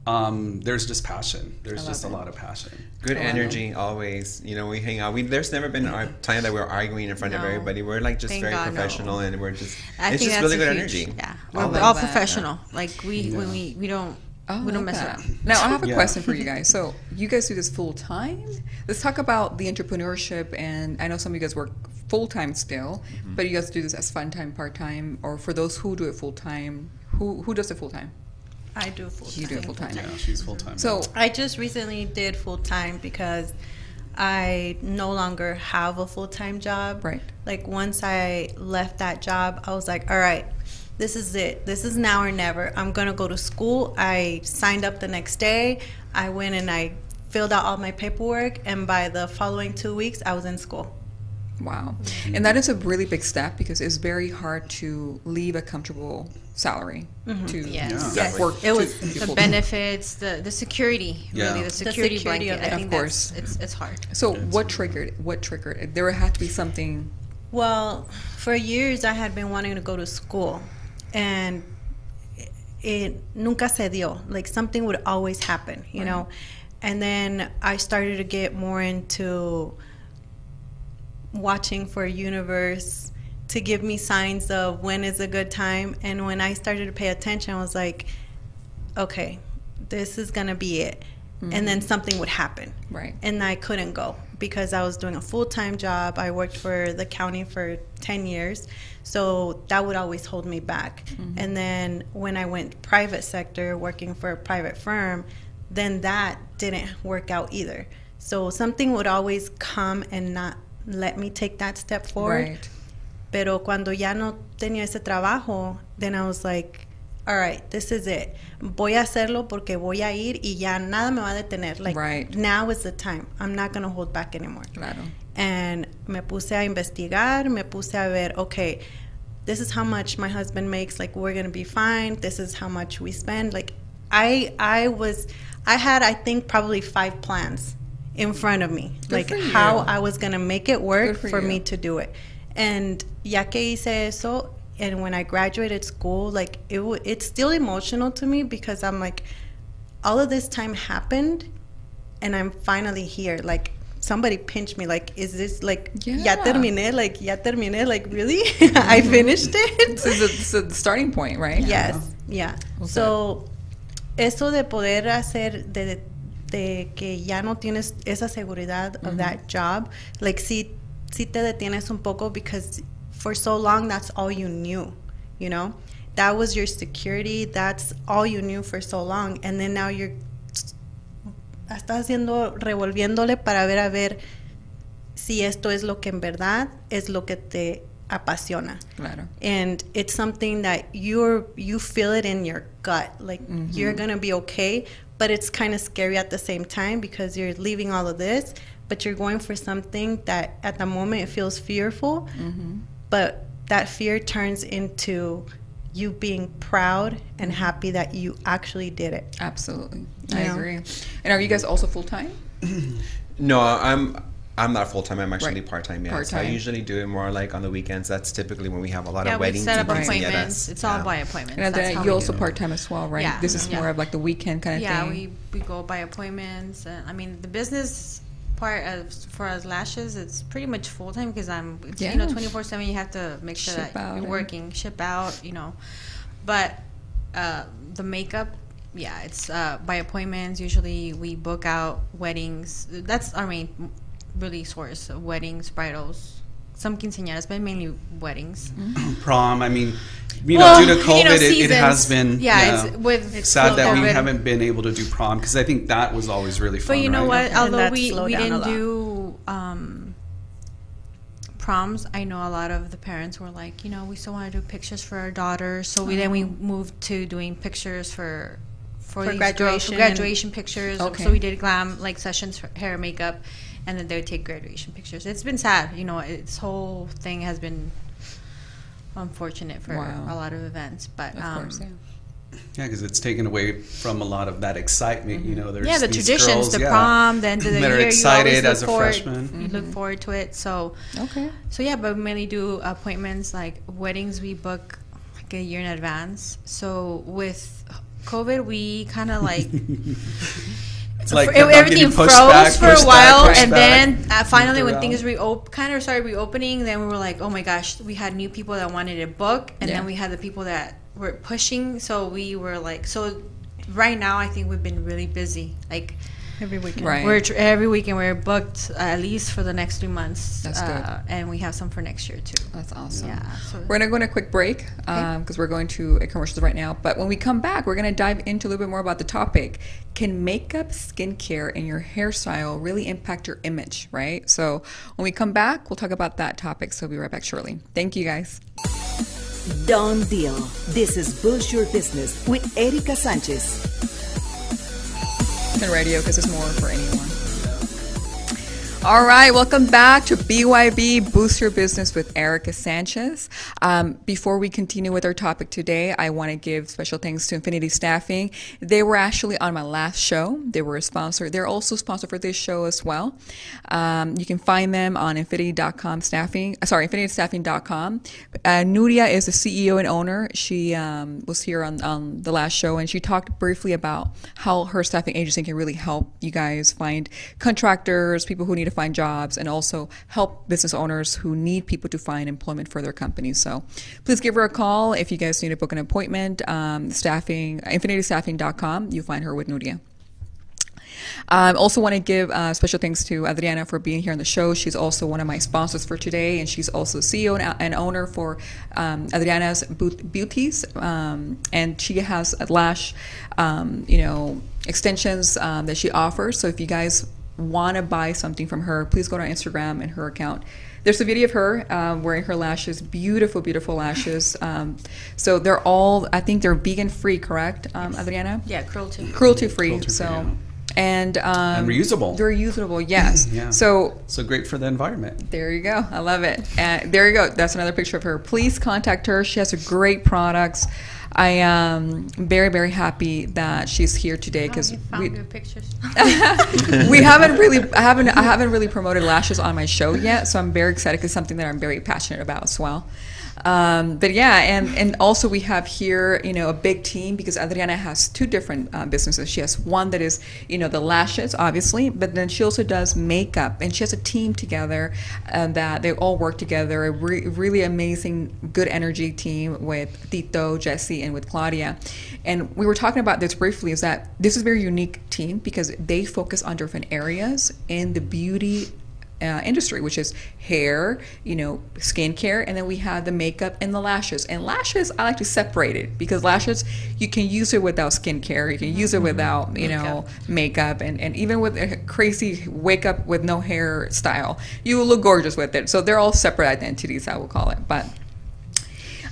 Speaker 5: Um, there's just passion. There's
Speaker 3: love
Speaker 5: just a lot of passion.
Speaker 7: Good energy always. You know, we hang out. We there's never been a time that we're arguing in front of everybody. We're like just
Speaker 4: Thank
Speaker 7: very
Speaker 4: God, no.
Speaker 7: professional and we're just
Speaker 4: I
Speaker 7: it's
Speaker 4: think
Speaker 7: just
Speaker 4: that's
Speaker 7: really good
Speaker 4: huge-
Speaker 7: energy.
Speaker 4: Yeah, we're
Speaker 3: love
Speaker 4: all
Speaker 3: that.
Speaker 4: professional. Like we when we we don't
Speaker 3: Oh,
Speaker 4: we don't mess
Speaker 3: that.
Speaker 4: around.
Speaker 3: Now I have a
Speaker 5: Yeah.
Speaker 3: question for you [laughs] guys. So you guys do this full time. Let's talk about the entrepreneurship. And I know some of you guys work full time still,
Speaker 5: Mm-hmm.
Speaker 3: but you guys do this as fun time, part time, or for those who do it full time. Who who does it full time?
Speaker 6: I do full time.
Speaker 3: You do full time.
Speaker 5: Yeah, she's full time.
Speaker 3: So
Speaker 6: I just recently did full time because I no longer have a full time job.
Speaker 3: Right.
Speaker 6: Like once I left that job, I was like, all right, this is it. This is now or never. I'm gonna go to school. I signed up the next day. I went and I filled out all my paperwork, and by the following two weeks, I was in school.
Speaker 3: Wow. And that is a really big step because it's very hard to leave a comfortable salary mm-hmm. to
Speaker 4: Yes.
Speaker 5: Yeah.
Speaker 6: Yes.
Speaker 3: work.
Speaker 6: It was
Speaker 3: be
Speaker 4: the benefits, the the security,
Speaker 5: Yeah.
Speaker 4: really the
Speaker 5: The
Speaker 4: security,
Speaker 6: security of
Speaker 4: blanket.
Speaker 6: it.
Speaker 4: I
Speaker 3: Of
Speaker 4: think
Speaker 3: course.
Speaker 4: it's it's hard.
Speaker 3: So what triggered? What triggered? it? There had to be something.
Speaker 6: Well, for years I had been wanting to go to school, and it, it nunca se dio. Like something would always happen, you know. And then I started to get more into watching for universe to give me signs of when is a good time. And when I started to pay attention, I was like, okay, this is gonna be it. And then mm. something would happen
Speaker 3: Right.
Speaker 6: and I couldn't go because I was doing a full time job. I worked for the county for 10 years, so that would always hold me back. Mm-hmm. And then when I went private sector, working for a private firm, then that didn't work out either. So something would always come and not let me take that step forward.
Speaker 3: Right.
Speaker 6: Pero cuando ya no tenía ese trabajo, then I was like, all right, this is it. Voy a hacerlo porque voy a ir y ya nada me va a detener. Like
Speaker 3: Right.
Speaker 6: now is the time. I'm not going to hold back anymore.
Speaker 3: Claro.
Speaker 6: And me puse a investigar, me puse a ver, okay, this is how much my husband makes. Like we're going to be fine. This is how much we spend. Like I I was I had I think probably five plans in front of me. like how I was going to make it work
Speaker 3: Good for
Speaker 6: for, me to do it. And ya que hice eso, and when I graduated school, like it, w- it's still emotional to me because I'm like, all of this time happened, and I'm finally here. Like somebody pinched me. Like, is this like
Speaker 3: Yeah.
Speaker 6: ya terminé? Like ya terminé? Like really? [laughs] I mm-hmm. finished it. [laughs]
Speaker 3: This the, the starting point, right?
Speaker 6: Yes, yeah. So, eso de poder hacer, de, de que ya no tienes esa seguridad of that job, like sí, sí te detienes un poco because for so long that's all you knew, you know? That was your security, that's all you knew for so long. And then now you're, estás haciendo, revolviéndole para ver a ver si esto es lo que en verdad es lo que te apasiona
Speaker 3: Claro.
Speaker 6: and it's something that you're you feel it in your gut like you're gonna be okay but it's kind of scary at the same time because you're leaving all of this but you're going for something that at the moment it feels fearful mm-hmm. but that fear turns into you being proud and happy that you actually did it
Speaker 3: Absolutely. I
Speaker 6: Yeah.
Speaker 3: agree. And are you guys also full time? [clears throat]
Speaker 7: No, I'm I'm not full time. I'm actually
Speaker 3: Right.
Speaker 7: part time. Yeah, so I usually do it more like on the weekends. That's typically when we have a lot
Speaker 4: Yeah,
Speaker 7: of
Speaker 4: we
Speaker 7: weddings
Speaker 4: set up
Speaker 7: and
Speaker 4: appointments.
Speaker 7: quinceañeras.
Speaker 4: It's all
Speaker 7: Yeah.
Speaker 4: by appointments.
Speaker 3: And
Speaker 4: That's
Speaker 3: then you
Speaker 4: we
Speaker 3: also part time as well, right?
Speaker 4: Yeah.
Speaker 3: This is
Speaker 4: Yeah.
Speaker 3: more of like the weekend kind of
Speaker 4: yeah,
Speaker 3: thing.
Speaker 4: we we go by appointments. And, I mean, the business part of for us lashes, it's pretty much full time because I'm it's, you know twenty four seven. You have to make sure
Speaker 3: Ship
Speaker 4: that you're
Speaker 3: and-
Speaker 4: working, ship out, you know. But uh, the makeup, yeah, it's uh, by appointments. Usually, we book out weddings. That's our main really source: of weddings, bridals, some quinceañeras, but mainly weddings. [clears throat]
Speaker 5: Prom. I mean, you
Speaker 4: Well,
Speaker 5: know, due to
Speaker 4: you
Speaker 5: COVID,
Speaker 4: know,
Speaker 5: it, it has been
Speaker 4: Yeah, it's with-
Speaker 5: it's sad that we haven't been able to do prom because I think that was always really fun.
Speaker 4: But you know
Speaker 5: right?
Speaker 4: what? Although we, we didn't do um, proms, I know a lot of the parents were like, you know, we still want to do pictures for our daughters. So we, then we moved to doing pictures for for,
Speaker 6: For
Speaker 4: these girls,
Speaker 6: graduation
Speaker 4: for graduation pictures.
Speaker 3: Okay.
Speaker 4: So we did glam like sessions for hair and makeup, and then they would take graduation pictures. It's been sad, you know. This whole thing has been unfortunate for
Speaker 3: Wow.
Speaker 4: a lot of events, but
Speaker 3: Of
Speaker 4: um,
Speaker 3: course, yeah.
Speaker 5: Yeah, because it's taken away from a lot of that excitement. You know, there's
Speaker 4: yeah, the
Speaker 5: these
Speaker 4: traditions,
Speaker 5: girls,
Speaker 4: the
Speaker 5: yeah,
Speaker 4: prom, the end of the
Speaker 5: that
Speaker 4: year.
Speaker 5: are
Speaker 4: you always
Speaker 5: excited
Speaker 4: look
Speaker 5: as a
Speaker 4: forward-
Speaker 5: freshman.
Speaker 4: You look forward to it. So,
Speaker 3: Okay.
Speaker 4: so yeah, but we mainly do appointments like weddings. We book like a year in advance. So with COVID, we kind of like [laughs]
Speaker 5: It's like on
Speaker 4: everything froze
Speaker 5: back,
Speaker 4: for a
Speaker 5: pushed back,
Speaker 4: while, and
Speaker 5: back,
Speaker 4: then uh, finally, when things reop- kind of started reopening, then we were like, oh my gosh, we had new people that wanted to book, and
Speaker 3: Yeah.
Speaker 4: then we had the people that were pushing. So we were like, so right now, I think we've been really busy. Like
Speaker 6: Every weekend.
Speaker 3: Right.
Speaker 4: we're tr- every weekend we're booked uh, at least for the next three months.
Speaker 3: That's
Speaker 4: uh, and we have some for next year too.
Speaker 3: That's awesome.
Speaker 4: Yeah, so-
Speaker 3: we're gonna go on a quick break because we're going to a commercials right now. But when we come back, we're gonna dive into a little bit more about the topic: Can makeup, skincare, and your hairstyle really impact your image? Right. So when we come back, we'll talk about that topic. So we'll be right back shortly. Thank you, guys.
Speaker 2: Done deal. This is Boost Your Business with Erica Sanchez.
Speaker 3: And radio because it's more for anyone. All right, welcome back to BYB Boost Your Business with Erica Sanchez. Um, before we continue with our topic today, I want to give special thanks to Infinity Staffing. They were actually on my last show. They were a sponsor. They're also sponsor for this show as well. Um, you can find them on infinity.com staffing. uh, Sorry, infinitystaffing.com. Uh, Nuria is the CEO and owner. She um, was here on, on the last show and she talked briefly about how her staffing agency can really help you guys find contractors, people who need to find jobs, and also help business owners who need people to find employment for their companies. So please give her a call if you guys need to book an appointment. Um, staffing, infinitystaffing.com. You find her with Nuria. I um, also want to give uh, special thanks to Adriana for being here on the show. She's also one of my sponsors for today, and she's also CEO and, and owner for um, Adriana's Beauties, um, and she has lash, um, you know, extensions um, that she offers. So if you guys want to buy something from her, please go to her Instagram and her account. There's a video of her um, wearing her lashes, beautiful, beautiful lashes. [laughs] Um, so they're all, I think they're vegan free, correct, um, Adriana?
Speaker 4: Yeah, cruelty.
Speaker 3: cruelty free.
Speaker 5: Cruelty-free,
Speaker 3: so,
Speaker 5: yeah.
Speaker 3: And um,
Speaker 5: And reusable.
Speaker 3: They're reusable, yes.
Speaker 5: Yeah.
Speaker 3: So
Speaker 5: So great for the environment.
Speaker 3: there you go. I love it. And there you go. That's another picture of her. Please contact her. She has great products. I am very, very happy that she's here today because
Speaker 4: Oh, found
Speaker 3: we,
Speaker 4: good pictures. [laughs]
Speaker 3: we haven't really I haven't I haven't really promoted lashes on my show yet, so I'm very excited because something that I'm very passionate about as well. Um, but yeah, and and also we have here you know a big team because Adriana has two different uh, businesses. She has one that is you know the lashes, obviously, but then she also does makeup, and she has a team together uh, that they all work together. A re- really amazing, good energy team with Tito, Jesse, and with Claudia. And we were talking about this briefly. Is that this is a very unique team because they focus on different areas in the beauty uh, industry, which is hair, you know, skincare, and then we have the makeup and the lashes. And lashes, I like to separate it because lashes, you can use it without skincare, you can use it without, you know, makeup, and, and even with a crazy wake up with no hair style, you will look gorgeous with it. So they're all separate identities, I will call it. But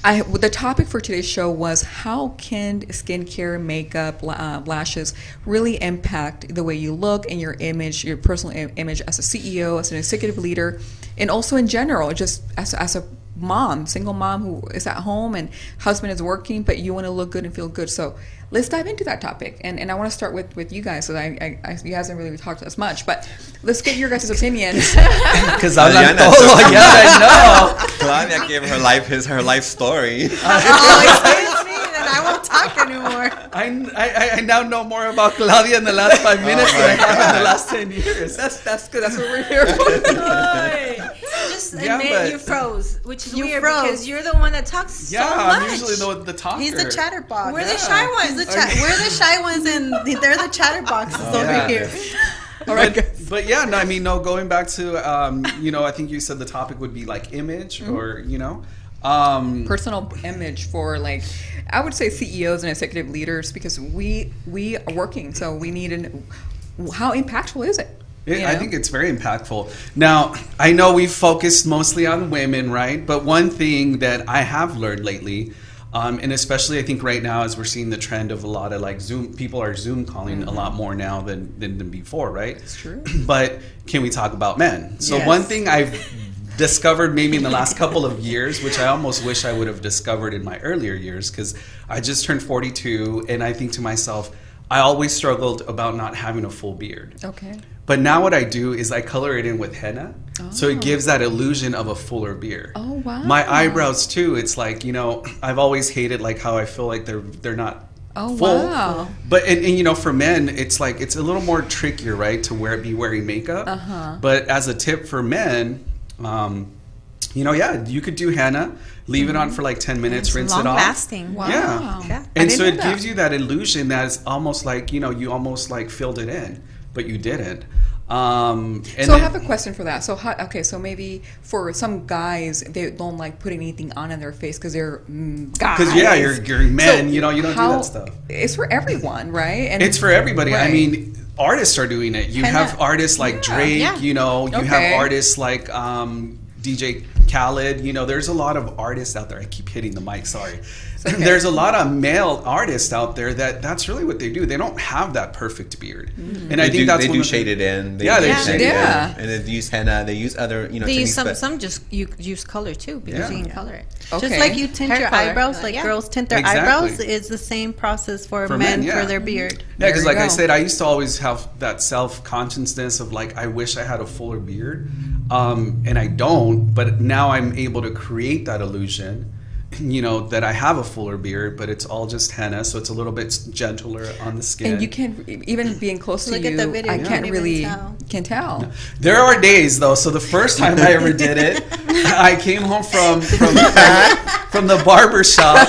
Speaker 3: I, the topic for today's show was how can skincare, makeup, uh, lashes really impact the way you look and your image, your personal i- image as a CEO, as an executive leader, and also in general, just as, as a mom, single mom who is at home and husband is working, but you want to look good and feel good. So let's dive into that topic. And, and I want to start with, with you guys, because I, I, I, you guys haven't really talked as much, but let's get your guys' opinions. [laughs]
Speaker 5: Because I'm
Speaker 7: Adriana,
Speaker 5: not
Speaker 7: so-
Speaker 5: oh, [laughs] yeah, I know.
Speaker 7: Claudia gave her life his her life story. [laughs]
Speaker 6: oh, excuse me, then I won't talk anymore.
Speaker 5: I, I, I now know more about Claudia in the last five oh minutes
Speaker 7: my
Speaker 5: than I have in the last ten years.
Speaker 3: that's, that's good. That's what we're here for.
Speaker 4: Just
Speaker 5: Yeah,
Speaker 4: admit
Speaker 5: but-
Speaker 4: you froze, which is
Speaker 6: You
Speaker 4: weird
Speaker 6: froze.
Speaker 4: because you're the one that talks
Speaker 5: Yeah,
Speaker 4: so
Speaker 5: I'm
Speaker 4: much.
Speaker 5: usually the, the talker.
Speaker 6: He's the chatterbox.
Speaker 4: We're the shy ones.
Speaker 6: the cha- we're the shy ones, and they're the chatterboxes over
Speaker 5: Yeah.
Speaker 6: here.
Speaker 3: All right,
Speaker 5: but,
Speaker 3: guys.
Speaker 5: but yeah, no, I mean, no, going back to, um, you know, I think you said the topic would be like image
Speaker 3: Mm-hmm.
Speaker 5: or, you know, um,
Speaker 3: personal image for like I would say CEOs and executive leaders because we we are working so we need an how impactful is it?
Speaker 5: It,
Speaker 3: You
Speaker 5: I think it's very impactful. Now, I know we've focused mostly on women, right? But one thing that I have learned lately, um, and especially I think right now, as we're seeing the trend of a lot of like Zoom, people are Zoom calling a lot more now than, than, than before, right? It's
Speaker 3: true. [clears throat]
Speaker 5: But can we talk about men? So,
Speaker 3: Yes.
Speaker 5: one thing I've discovered maybe in the last couple of years, which I almost wish I would have discovered in my earlier years, because I just turned 42, and I think to myself, I always struggled about not having a full beard.
Speaker 3: okay.
Speaker 5: But now what I do is I color it in with henna, so it gives that illusion of a fuller beard.
Speaker 3: Oh, wow.
Speaker 5: My eyebrows too. It's like you know I've always hated like how I feel like they're they're not
Speaker 3: Oh,
Speaker 5: full.
Speaker 3: wow.
Speaker 5: But and, and you know, for men, it's like it's a little more trickier, right, to wear be wearing makeup.
Speaker 3: Uh-huh.
Speaker 5: But as a tip for men, um, you know, yeah, you could do henna, leave it on for like ten minutes, rinse it off.
Speaker 6: lasting.
Speaker 3: Wow.
Speaker 5: Yeah.
Speaker 6: Yeah.
Speaker 5: And so it
Speaker 3: that.
Speaker 5: gives you that illusion that it's almost like you know you almost like filled it in, but you didn't. Um, and
Speaker 3: so I have a question for that. So how, okay, so maybe for some guys they don't like putting anything on in their face because they're mm, guys.
Speaker 5: 'Cause, yeah, you're- you're men, you know, you don't do that
Speaker 3: how-
Speaker 5: stuff.
Speaker 3: It's for everyone, right? And
Speaker 5: It's for everybody. I mean, artists are doing it. You
Speaker 6: Henna.
Speaker 5: have artists like
Speaker 3: Yeah.
Speaker 5: Drake.
Speaker 6: Yeah.
Speaker 5: You know, you
Speaker 3: Okay.
Speaker 5: have artists like um, DJ Khaled. You know, there's a lot of artists out there. I keep hitting the mic. Sorry. [laughs]
Speaker 3: okay.
Speaker 5: There's a lot of male artists out there that that's really what they do. They don't have that perfect beard,
Speaker 3: Mm-hmm.
Speaker 5: and I think
Speaker 7: do,
Speaker 5: that's
Speaker 7: they
Speaker 5: one
Speaker 7: do shade it in. They
Speaker 5: Yeah, they
Speaker 7: do
Speaker 5: shade
Speaker 7: it
Speaker 3: it in.
Speaker 7: in. and they use henna. They use other you know.
Speaker 4: They use some
Speaker 7: but-
Speaker 4: some just you use color too because
Speaker 5: Yeah.
Speaker 4: you can color it.
Speaker 3: Okay.
Speaker 6: Just like you tint
Speaker 4: Hair
Speaker 6: your
Speaker 4: color.
Speaker 6: eyebrows, like
Speaker 4: yeah.
Speaker 6: girls tint their
Speaker 5: Exactly.
Speaker 6: eyebrows, it's the same process for,
Speaker 5: For
Speaker 6: men,
Speaker 5: men, yeah.
Speaker 6: for their beard.
Speaker 5: Yeah, because
Speaker 3: There you
Speaker 5: like I said, I used to always have that self consciousness of like, I wish I had a fuller beard, um, and I don't. But now I'm able to create that illusion, [clears throat] you know, that I have a fuller beard, but it's all just henna, so it's a little bit gentler on the skin.
Speaker 3: and you can't even being close to
Speaker 6: Look
Speaker 3: you.
Speaker 6: at the video,
Speaker 3: I
Speaker 6: you
Speaker 3: can't
Speaker 6: can't
Speaker 3: really
Speaker 6: tell.
Speaker 3: can tell.
Speaker 5: There are days though. So the first time I ever did it, [laughs] I came home from from from the barber shop,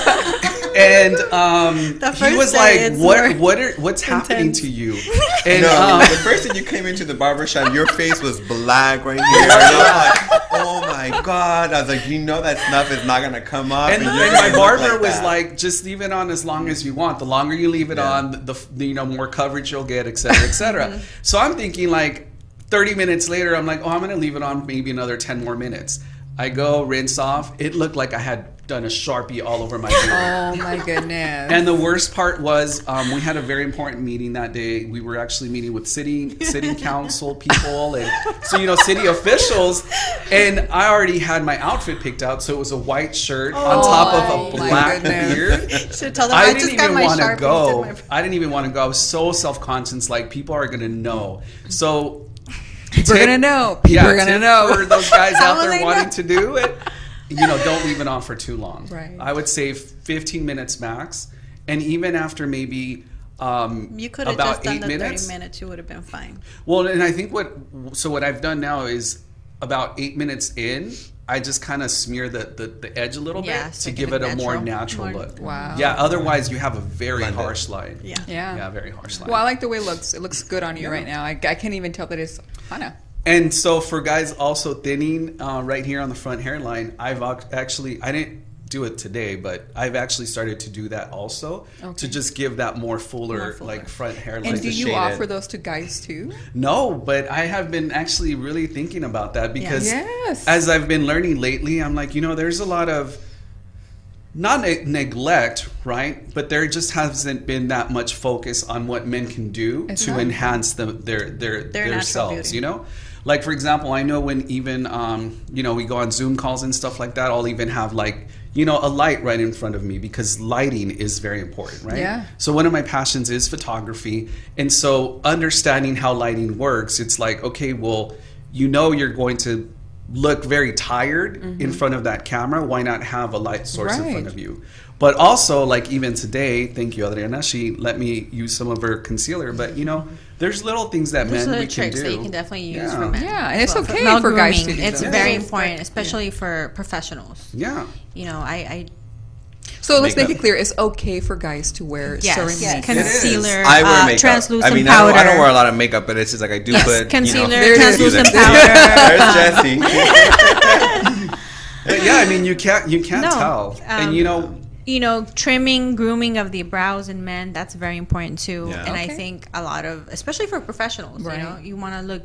Speaker 5: and [laughs] um, he was like, "What
Speaker 6: more
Speaker 5: what are what's [laughs] happening to you?" [laughs] And
Speaker 7: no,
Speaker 5: um,
Speaker 7: the first thing you came into the barbershop, your face was black right here. And you're like, oh my god! I was like, you know that stuff is not gonna come up.
Speaker 5: and,
Speaker 7: you're
Speaker 5: and my
Speaker 7: look
Speaker 5: barber was
Speaker 7: that.
Speaker 5: like, "Just leave it on as long as you want. The longer you leave it
Speaker 7: Yeah.
Speaker 5: on, the, the you know more coverage you'll get, et cetera, et cetera." so I'm thinking like, 30 minutes later, I'm like, "Oh, I'm gonna leave it on maybe another 10 more minutes." I go rinse off. It looked like I had done a sharpie all over my [laughs] beard.
Speaker 3: Oh my goodness.
Speaker 5: And the worst part was, um, we had a very important meeting that day. We were actually meeting with city city [laughs] council people, and so you know, city officials. And I already had my outfit picked out, so it was a white shirt on top of
Speaker 3: Oh,
Speaker 5: a black beard. [laughs]
Speaker 6: Should tell them
Speaker 5: I,
Speaker 6: I,
Speaker 5: didn't
Speaker 6: just
Speaker 5: even want to go.
Speaker 6: my
Speaker 5: I didn't even want to go. I was so self conscious, like people are gonna know. So
Speaker 3: People are gonna know. People
Speaker 5: yeah,
Speaker 3: are gonna know.
Speaker 5: for those guys out there wanting
Speaker 6: know?
Speaker 5: to do it. You know, don't leave it on for too long.
Speaker 3: Right.
Speaker 5: I would say 15 minutes max, and even after maybe um,
Speaker 6: You could have
Speaker 5: about
Speaker 6: just done
Speaker 5: eight
Speaker 6: the
Speaker 5: minutes.
Speaker 6: 30 minutes, you would have been fine.
Speaker 5: Well, and I think what so what I've done now is about eight minutes in, I just kind of smear the, the, the edge a little
Speaker 4: Yeah,
Speaker 5: bit
Speaker 4: so
Speaker 5: to give it a
Speaker 4: look
Speaker 5: more
Speaker 4: natural.
Speaker 5: natural
Speaker 6: More-
Speaker 5: look.
Speaker 3: Wow.
Speaker 5: Yeah. Otherwise, you have a very
Speaker 7: Blend
Speaker 5: harsh line.
Speaker 6: Yeah.
Speaker 3: Yeah.
Speaker 5: Yeah, very harsh line.
Speaker 3: Well, I like the way it looks. It looks good on you right now. I, I can't even tell that it's henna.
Speaker 5: And so for guys also thinning uh, right here on the front hairline, I've actually I didn't do it today, but I've actually started to do that also
Speaker 3: Okay.
Speaker 5: to just give that more fuller,
Speaker 6: More fuller.
Speaker 5: like front hairline.
Speaker 3: And do you
Speaker 7: shade
Speaker 3: offer
Speaker 7: it.
Speaker 3: those to guys too?
Speaker 5: No, but I have been actually really thinking about that because
Speaker 3: Yes.
Speaker 5: as I've been learning lately, I'm like, you know, there's a lot of not ne- neglect, right? But there just hasn't been that much focus on what men can do
Speaker 3: It's
Speaker 5: to
Speaker 3: not.
Speaker 5: enhance the, their their
Speaker 6: Their natural
Speaker 5: themselves.
Speaker 6: beauty.
Speaker 5: You know, like for example, I know when even um, you know we go on Zoom calls and stuff like that. I'll even have like you know a light right in front of me because lighting is very important, right?
Speaker 3: Yeah.
Speaker 5: So one of my passions is photography, and so understanding how lighting works, it's like okay, well, you know, you're going to look very tired in front of that camera. Why not have a light source in
Speaker 3: Mm-hmm.
Speaker 5: Front of you? But also, like even today, thank you, Adriana. She let me use some of her concealer. But you know, there's little things that
Speaker 4: There's
Speaker 5: men
Speaker 4: little
Speaker 5: we can
Speaker 4: tricks
Speaker 5: do.
Speaker 4: that you can definitely use
Speaker 5: Yeah.
Speaker 4: for men.
Speaker 3: Yeah, and it's
Speaker 4: Well,
Speaker 3: okay
Speaker 4: male
Speaker 3: for guys to
Speaker 4: grooming,
Speaker 3: do
Speaker 4: It's
Speaker 3: that.
Speaker 4: very
Speaker 6: Yeah.
Speaker 4: important, especially for professionals.
Speaker 5: Yeah.
Speaker 4: You know, I, I
Speaker 3: So let's make
Speaker 7: Makeup.
Speaker 3: it clear: it's okay for guys to wear
Speaker 4: yes,
Speaker 3: certain
Speaker 6: Yes.
Speaker 5: It is.
Speaker 4: concealer,
Speaker 7: I wear
Speaker 4: uh,
Speaker 7: makeup.
Speaker 4: translucent
Speaker 7: I mean,
Speaker 4: powder.
Speaker 7: I don't, I don't wear a lot of makeup, but it's just like I do
Speaker 4: Yes,
Speaker 7: put
Speaker 4: concealer,
Speaker 7: You know,
Speaker 3: There it is.
Speaker 4: translucent
Speaker 7: There's. Jesse. [laughs] [laughs]
Speaker 5: But yeah, I mean, you can't you can't
Speaker 4: No,
Speaker 5: tell,
Speaker 4: um,
Speaker 5: and you know,
Speaker 4: you know, trimming, grooming of the brows in men, that's very important too.
Speaker 7: Yeah.
Speaker 4: And I think a lot of, especially for professionals,
Speaker 3: Right.
Speaker 4: you know, you want to look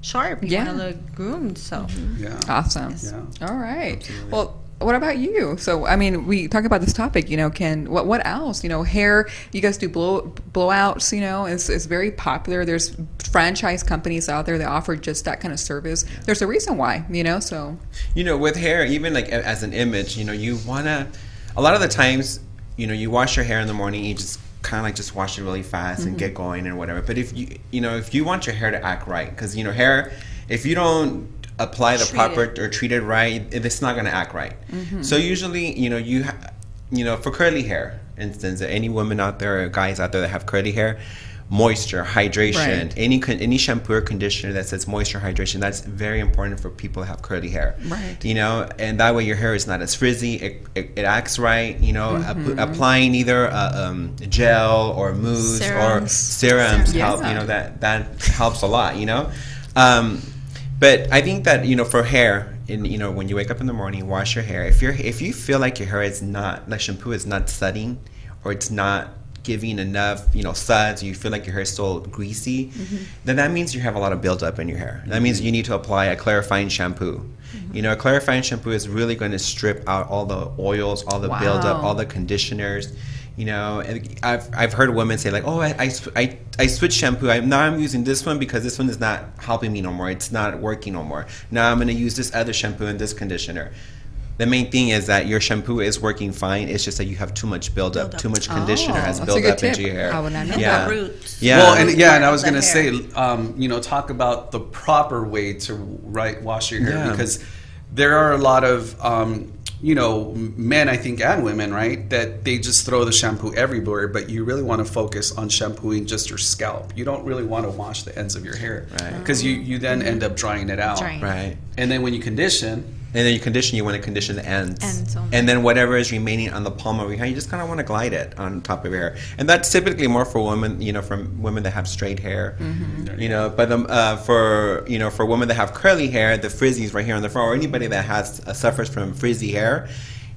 Speaker 4: sharp, you
Speaker 3: Yeah.
Speaker 4: want to look groomed. So, mm-hmm.
Speaker 5: yeah.
Speaker 3: Awesome.
Speaker 5: Yeah.
Speaker 3: All right. Well, what about you? So, I mean, we talk about this topic. You know, can what what else? You know, hair. You guys do blow blowouts. You know, it's, it's very popular. There's franchise companies out there that offer just that kind of service. There's a reason why. You know, so
Speaker 7: you know, with hair, even like as an image, you know, you wanna. A lot of the times, you know, you wash your hair in the morning, you just kind of like just wash it really fast and get mm-hmm. going and whatever. But if you, you know, if you want your hair to act right, because you know, hair, if you don't apply the
Speaker 4: Treat
Speaker 7: proper
Speaker 4: it.
Speaker 7: or treat it right, it's not gonna act right. Mm-hmm. So usually, you know, you, ha- you know, for curly hair. instance, any women out there or guys out there that have curly hair, moisture, hydration,
Speaker 3: Right.
Speaker 7: any any shampoo or conditioner that says moisture, hydration, that's very important for people that have curly hair.
Speaker 3: Right.
Speaker 7: You know, and that way your hair is not as frizzy. It, it, it acts right. You know,
Speaker 3: Mm-hmm.
Speaker 7: app- applying either a um, gel or mousse or
Speaker 4: Serums.
Speaker 7: serums
Speaker 3: Yeah.
Speaker 7: help. You know that that helps a lot. You know, um, but I think that you know for hair, in you know when you wake up in the morning, wash your hair. If you're if you feel like your hair is not like shampoo is not setting or it's not giving enough you know suds you feel like your hair is still greasy mm-hmm. then that means you have a lot of buildup in your hair. That means you need to apply a clarifying shampoo. Mm-hmm. You know a clarifying shampoo is really going to strip out all the oils all the buildup all the conditioners you know i've, I've heard women say like oh I, I, I, I switched shampoo. I, now i'm using this one because this one is not helping me no more. It's not working no more. Now i'm going to use this other shampoo and this conditioner the main thing is that your shampoo is working fine. It's just that you have too much buildup,
Speaker 6: Buildup.
Speaker 7: too much conditioner
Speaker 3: Oh,
Speaker 7: has built
Speaker 3: good
Speaker 7: up into your hair.
Speaker 3: I would not know
Speaker 7: yeah.
Speaker 6: Roots.
Speaker 7: Yeah.
Speaker 5: Well, and yeah, and I was gonna
Speaker 6: hair.
Speaker 5: say, um, you know, talk about the proper way to right wash your hair
Speaker 7: Yeah.
Speaker 5: because there are a lot of um, you know men, I think, and women, right, that they just throw the shampoo everywhere, but you really want to focus on shampooing just your scalp. You don't really want to wash the ends of your hair
Speaker 7: Right.
Speaker 5: because you you then end up drying it out,
Speaker 4: Drying.
Speaker 7: right.
Speaker 5: and then when you condition.
Speaker 7: And then you condition, you want to condition the ends.
Speaker 4: Ends only.
Speaker 7: and then whatever is remaining on the palm of your hand, you just kind of want to glide it on top of your hair. And that's typically more for women, you know, from women that have straight hair. You know, but um, uh, for, you know, for women that have curly hair, the frizzies right here on the front, or anybody that has uh, suffers from frizzy hair,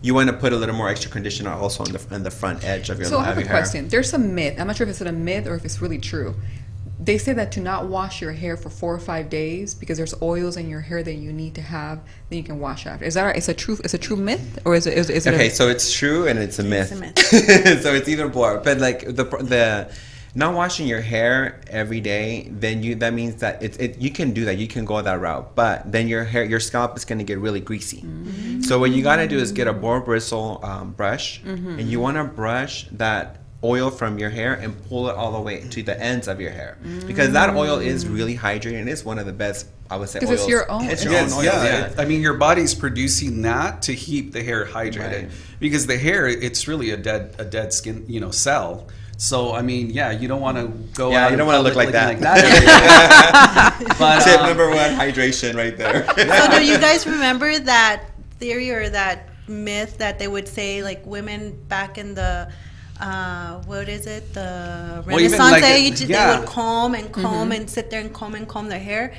Speaker 7: you want to put a little more extra conditioner also on the, on the front edge of your, hair.
Speaker 3: So I have a
Speaker 7: your hair.
Speaker 3: question. There's a myth. I'm not sure if it's a myth or if it's really true. They say that to not wash your hair for four or five days because there's oils in your hair that you need to have, then you can wash after. Is that right? It's a true? It's a true myth or is it? Is, is it
Speaker 7: Okay,
Speaker 3: a,
Speaker 7: so it's true and it's a myth.
Speaker 6: a myth. [laughs]
Speaker 7: so it's either or. But like the the not washing your hair every day, then you that means that it, it you can do that. You can go that route. But then your hair your scalp is going to get really greasy. So what you got to do is get a boar bristle um, brush, and you want to brush that oil from your hair and pull it all the way to the ends of your hair because that oil is really hydrating and it's one of the best I would say
Speaker 3: 'Cause it's
Speaker 7: oils.
Speaker 3: your own-
Speaker 7: It's your
Speaker 5: Yes,
Speaker 7: own oil.
Speaker 5: yeah.
Speaker 7: yeah.
Speaker 5: I mean, your body's producing that to keep the hair hydrated
Speaker 7: Right.
Speaker 5: because the hair, it's really a dead, a dead skin, you know, cell. So I mean, yeah, you don't want to go.
Speaker 7: Yeah,
Speaker 5: out
Speaker 7: you don't wanna look
Speaker 5: public
Speaker 7: like that. [laughs] [laughs]
Speaker 5: but
Speaker 7: Tip
Speaker 5: um,
Speaker 7: number one: hydration, right there. [laughs]
Speaker 6: So do you guys remember that theory or that myth that they would say like women back in the uh, what is it the
Speaker 5: Well,
Speaker 6: Renaissance
Speaker 5: like-
Speaker 6: age
Speaker 5: yeah.
Speaker 6: they would comb and comb and sit there and comb and comb their hair.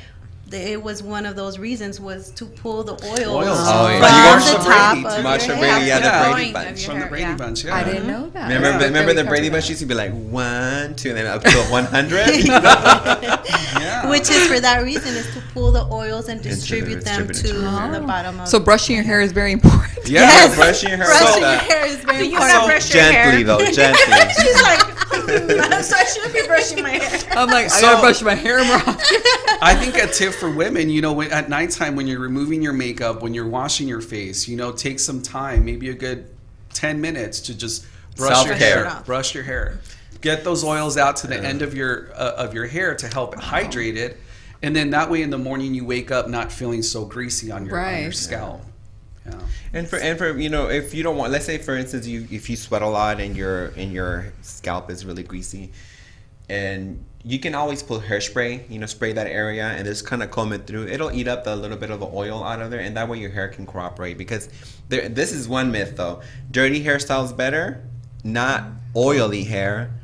Speaker 6: It was one of those reasons was to pull the oils,
Speaker 5: Oils.
Speaker 7: Oh, yeah.
Speaker 6: from
Speaker 7: But you got
Speaker 6: the top
Speaker 5: Brady,
Speaker 6: of
Speaker 5: too.
Speaker 7: Marsha
Speaker 6: your
Speaker 7: Brady,
Speaker 6: hair.
Speaker 7: yeah, the Brady
Speaker 4: Growing
Speaker 7: bunch.
Speaker 5: from the Brady
Speaker 4: yeah.
Speaker 5: Bunch, yeah.
Speaker 3: I didn't know that.
Speaker 7: Remember,
Speaker 3: Yeah.
Speaker 7: the, remember the Brady
Speaker 3: clever.
Speaker 7: Bunch used to be like one, two, and then up to [laughs] one hundred.
Speaker 5: yeah.
Speaker 6: Which is for that reason is to pull the oils and
Speaker 7: the-
Speaker 6: distribute them to
Speaker 7: to
Speaker 6: the bottom of
Speaker 3: So brushing your hair is very important. [laughs]
Speaker 5: yeah.
Speaker 6: Yes.
Speaker 7: brushing your hair.
Speaker 6: brushing
Speaker 7: so,
Speaker 6: your hair is very
Speaker 4: you
Speaker 6: important.
Speaker 4: not brush your
Speaker 7: gently
Speaker 4: hair?
Speaker 7: though, [laughs] gently.
Speaker 6: She's like, so I shouldn't be brushing my hair.
Speaker 3: I'm like, I
Speaker 5: So-
Speaker 3: gotta brush my hair more often. [laughs]
Speaker 5: I think a tip for women, you know, when, at nighttime when you're removing your makeup, when you're washing your face, you know, take some time, maybe a good 10 minutes to just brush your
Speaker 7: Self-care.
Speaker 5: hair, brush your hair. Get those oils out to the end of your uh, of your hair to help hydrate it. And then that way in the morning you wake up not feeling so greasy on your, on your
Speaker 3: Right.
Speaker 5: scalp. Yeah.
Speaker 7: And for and for you know, if you don't want, let's say for instance, you if you sweat a lot and your and your scalp is really greasy, and you can always put hairspray, you know, spray that area and just kind of comb it through. It'll eat up the little bit of the oil out of there, and that way your hair can cooperate. Because there, this is one myth though: dirty hairstyles better, not oily hair.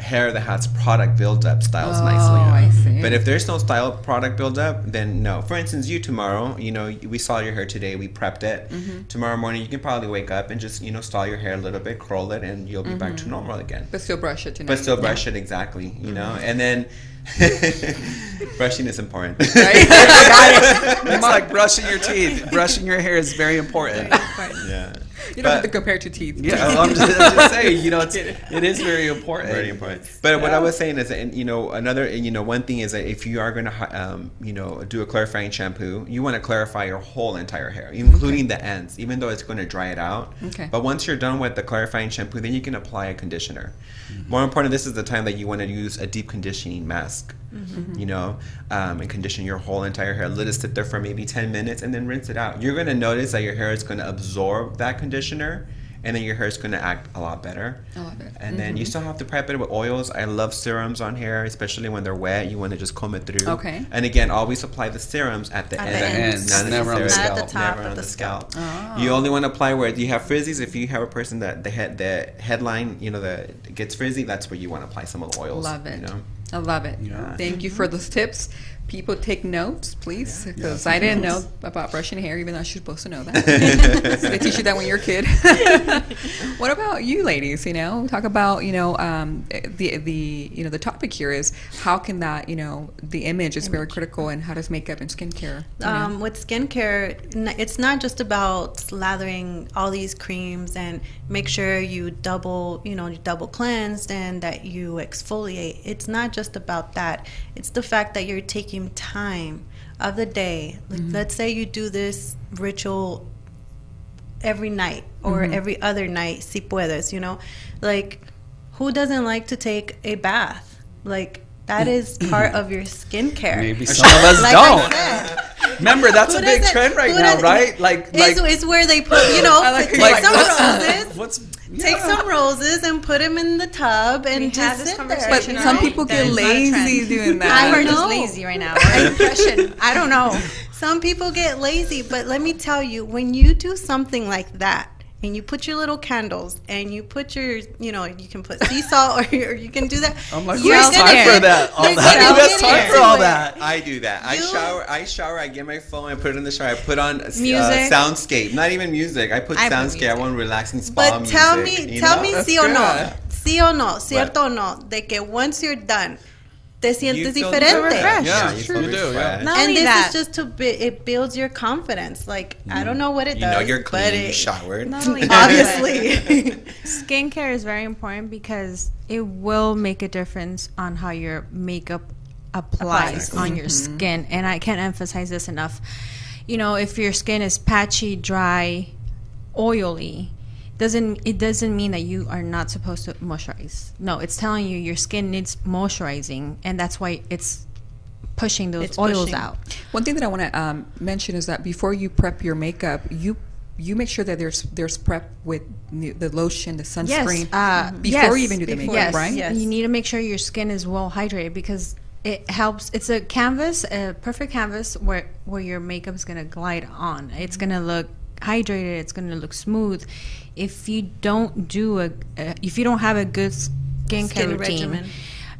Speaker 7: Hair that has product buildup styles
Speaker 3: Oh,
Speaker 7: nicely. But if there's no style product buildup, then no. For instance, you tomorrow, you know, we saw your hair today, we prepped it.
Speaker 3: Mm-hmm.
Speaker 7: Tomorrow morning, you can probably wake up and just, you know, style your hair a little bit, curl it, and you'll be back
Speaker 3: Mm-hmm.
Speaker 7: to normal again.
Speaker 3: But still brush it tonight.
Speaker 7: But still brush it exactly, you know,
Speaker 3: Mm-hmm.
Speaker 7: and then [laughs] brushing is important.
Speaker 3: Right? [laughs]
Speaker 5: It's like brushing your teeth. [laughs] brushing your hair is very important.
Speaker 7: yeah. [laughs]
Speaker 3: You don't have to compare two teeth.
Speaker 5: Yeah, I'm just, I'm just saying, you know, it's, [laughs] it is very important.
Speaker 7: Very important. But what I was saying is and, you know, another, and, you know, one thing is that if you are going to, um, you know, do a clarifying shampoo, you want to clarify your whole entire hair, including the ends, even though it's going to dry it out.
Speaker 3: Okay.
Speaker 7: But once you're done with the clarifying shampoo, then you can apply a conditioner. More important, this is the time that you want to use a deep conditioning mask, you know, um, and condition your whole entire hair. Let it sit there for maybe 10 minutes and then rinse it out. You're going to notice that your hair is going to absorb that conditioner and then your hair is going to act a lot better.
Speaker 3: I love it.
Speaker 7: And then you still have to prep it with oils. I love serums on hair, especially when they're wet. You want to just comb it through.
Speaker 3: Okay.
Speaker 7: And again, always apply the serums at the
Speaker 6: At
Speaker 7: end.
Speaker 6: the
Speaker 5: ends,
Speaker 7: not
Speaker 5: never on the
Speaker 6: scalp. Not at the top,
Speaker 7: Never on
Speaker 6: the
Speaker 7: the scalp.
Speaker 3: Oh.
Speaker 7: You only want to apply where you have frizzies. If you have a person that the head the headline, you know, that gets frizzy, that's where you want to apply some of the oils.
Speaker 3: Love it.
Speaker 7: You know.
Speaker 3: I love it.
Speaker 5: Yeah.
Speaker 3: Thank you for those tips. People take notes, please, because I didn't know [laughs] about brushing hair, even though I should supposed to know that. [laughs] So they teach you that when you're a kid. [laughs] what about you, ladies? You know, talk about you know um, the the you know the topic here is how can that you know the image is very critical and how does makeup and skincare. you know?
Speaker 6: Um, with skincare, it's not just about slathering all these creams and make sure you double, you know, you double cleansed and that you exfoliate. It's not just about that. It's the fact that you're taking time of the day. Like, mm-hmm. Let's say you do this ritual every night or mm-hmm. every other night, si puedes, you know? Like, who doesn't like to take a bath? Like, that is part of your skincare.
Speaker 5: Maybe some of us
Speaker 6: Like
Speaker 5: don't. Remember, that's a big trend right now,
Speaker 6: doesn't-
Speaker 5: right? Like, like,
Speaker 6: it's, it's where they put, you know, [laughs]
Speaker 3: like-
Speaker 6: take
Speaker 5: like
Speaker 6: some
Speaker 5: what's-
Speaker 6: roses, [laughs]
Speaker 5: what's
Speaker 6: take
Speaker 5: yeah.
Speaker 6: some roses and put them in the tub and
Speaker 4: We had
Speaker 6: just
Speaker 4: this
Speaker 6: sit there.
Speaker 4: conversation
Speaker 3: but some people get
Speaker 4: is not a
Speaker 3: lazy doing that.
Speaker 6: I
Speaker 4: We're
Speaker 6: know.
Speaker 4: just lazy right now. Impression. [laughs] I don't know.
Speaker 6: Some people get lazy, but let me tell you, when you do something like that, and you put your little candles, and you put your, you know, you can put sea salt, or, or you can do that. [laughs]
Speaker 5: I'm like,
Speaker 6: you're gonna
Speaker 5: time
Speaker 6: get-
Speaker 5: for that? All
Speaker 6: you're
Speaker 5: that?
Speaker 6: gonna
Speaker 5: Who has
Speaker 6: get
Speaker 5: time for all that?
Speaker 7: I do that. I shower. I shower. I get my phone. I put it in the shower. I put on uh,
Speaker 4: Music.
Speaker 7: soundscape. Not even music. I put
Speaker 4: I put
Speaker 7: soundscape. I want relaxing spa
Speaker 6: But
Speaker 7: music.
Speaker 6: tell me, tell
Speaker 7: know?
Speaker 6: me,
Speaker 3: That's [laughs]
Speaker 6: sí o no,
Speaker 3: good.
Speaker 6: sí o no, cierto o no, de que once you're done, te
Speaker 7: You
Speaker 6: sientes
Speaker 7: feel
Speaker 6: diferente.
Speaker 7: refreshed.
Speaker 5: Yeah,
Speaker 7: you
Speaker 5: you
Speaker 7: feel
Speaker 5: do, yeah.
Speaker 7: refreshed.
Speaker 4: Not
Speaker 6: and
Speaker 4: only
Speaker 6: this
Speaker 4: that,
Speaker 6: is just to be, it builds your confidence. Like I don't know what it
Speaker 7: You
Speaker 6: does,
Speaker 7: know you're
Speaker 6: but
Speaker 7: clean. You
Speaker 6: it,
Speaker 7: showered.
Speaker 4: Not [laughs] only
Speaker 6: obviously. [laughs]
Speaker 4: skincare is very important because it will make a difference on how your makeup applies
Speaker 6: Applies.
Speaker 4: on your mm-hmm. skin. And I can't emphasize this enough. You know, if your skin is patchy, dry, oily, doesn't it doesn't mean that you are not supposed to moisturize. No, it's telling you your skin needs moisturizing, and that's why it's pushing those
Speaker 6: It's
Speaker 4: oils
Speaker 6: pushing.
Speaker 4: out.
Speaker 3: One thing that I want to um, mention is that before you prep your makeup, you you make sure that there's there's prep with the the lotion, the sunscreen
Speaker 4: uh,
Speaker 3: before
Speaker 4: yes,
Speaker 3: you even do the
Speaker 6: before,
Speaker 3: makeup,
Speaker 4: yes,
Speaker 3: right?
Speaker 6: yes.
Speaker 4: You need to make sure your skin is well hydrated because it helps. It's a canvas, a perfect canvas where where your makeup is gonna glide on. It's gonna look hydrated. It's gonna look smooth. If you don't do a, a if you don't have a good skincare
Speaker 6: Skin
Speaker 4: routine.
Speaker 6: regimen.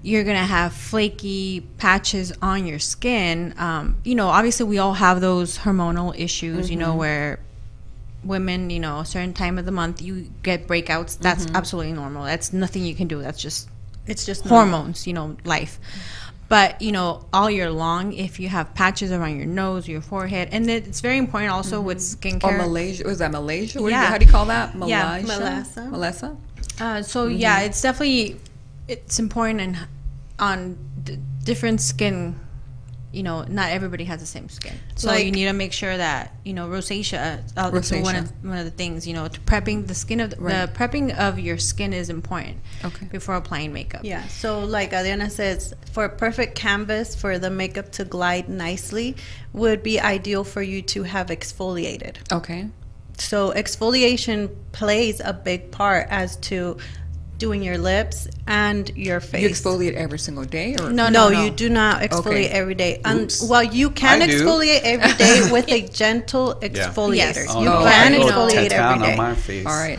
Speaker 4: You're gonna have flaky patches on your skin. Um, you know, obviously, we all have those hormonal issues. You know, where women, you know, a certain time of the month you get breakouts. That's absolutely normal. That's nothing you can do. That's just
Speaker 6: it's just normal.
Speaker 4: hormones, you know, life. But you know, all year long, if you have patches around your nose, your forehead, and it- it's very important also with
Speaker 3: Or
Speaker 4: skincare.
Speaker 3: Malaysia? Was that Malaysia? What is it-
Speaker 4: Yeah.
Speaker 3: how do you call that?
Speaker 4: Yeah,
Speaker 3: Malaysia?
Speaker 6: Melassa.
Speaker 3: Melissa?
Speaker 4: Uh, so yeah, it's definitely it's important and on d- different skin. You know, not everybody has the same skin, so you need to make sure that you know rosacea. Uh, that's one
Speaker 3: Rosacea.
Speaker 4: of one of the things. You know, to prepping the skin of the,
Speaker 3: Right.
Speaker 4: the prepping of your skin is important.
Speaker 3: Okay.
Speaker 4: Before applying makeup.
Speaker 6: Yeah, so like Adriana says, for a perfect canvas for the makeup to glide nicely, would be ideal for you to have exfoliated.
Speaker 3: Okay.
Speaker 6: So exfoliation plays a big part as to doing your lips and your face.
Speaker 3: You exfoliate every single day, or
Speaker 4: No,
Speaker 6: no,
Speaker 4: no, no.
Speaker 6: you do not exfoliate
Speaker 3: Okay.
Speaker 6: every day. Un-
Speaker 5: Oops.
Speaker 6: well, you can
Speaker 5: I do.
Speaker 6: exfoliate every day [laughs] with a gentle exfoliator. Yeah.
Speaker 4: Yes.
Speaker 5: Oh,
Speaker 6: You
Speaker 5: no,
Speaker 6: can
Speaker 5: I
Speaker 6: exfoliate every day.
Speaker 5: on my face.
Speaker 3: All right.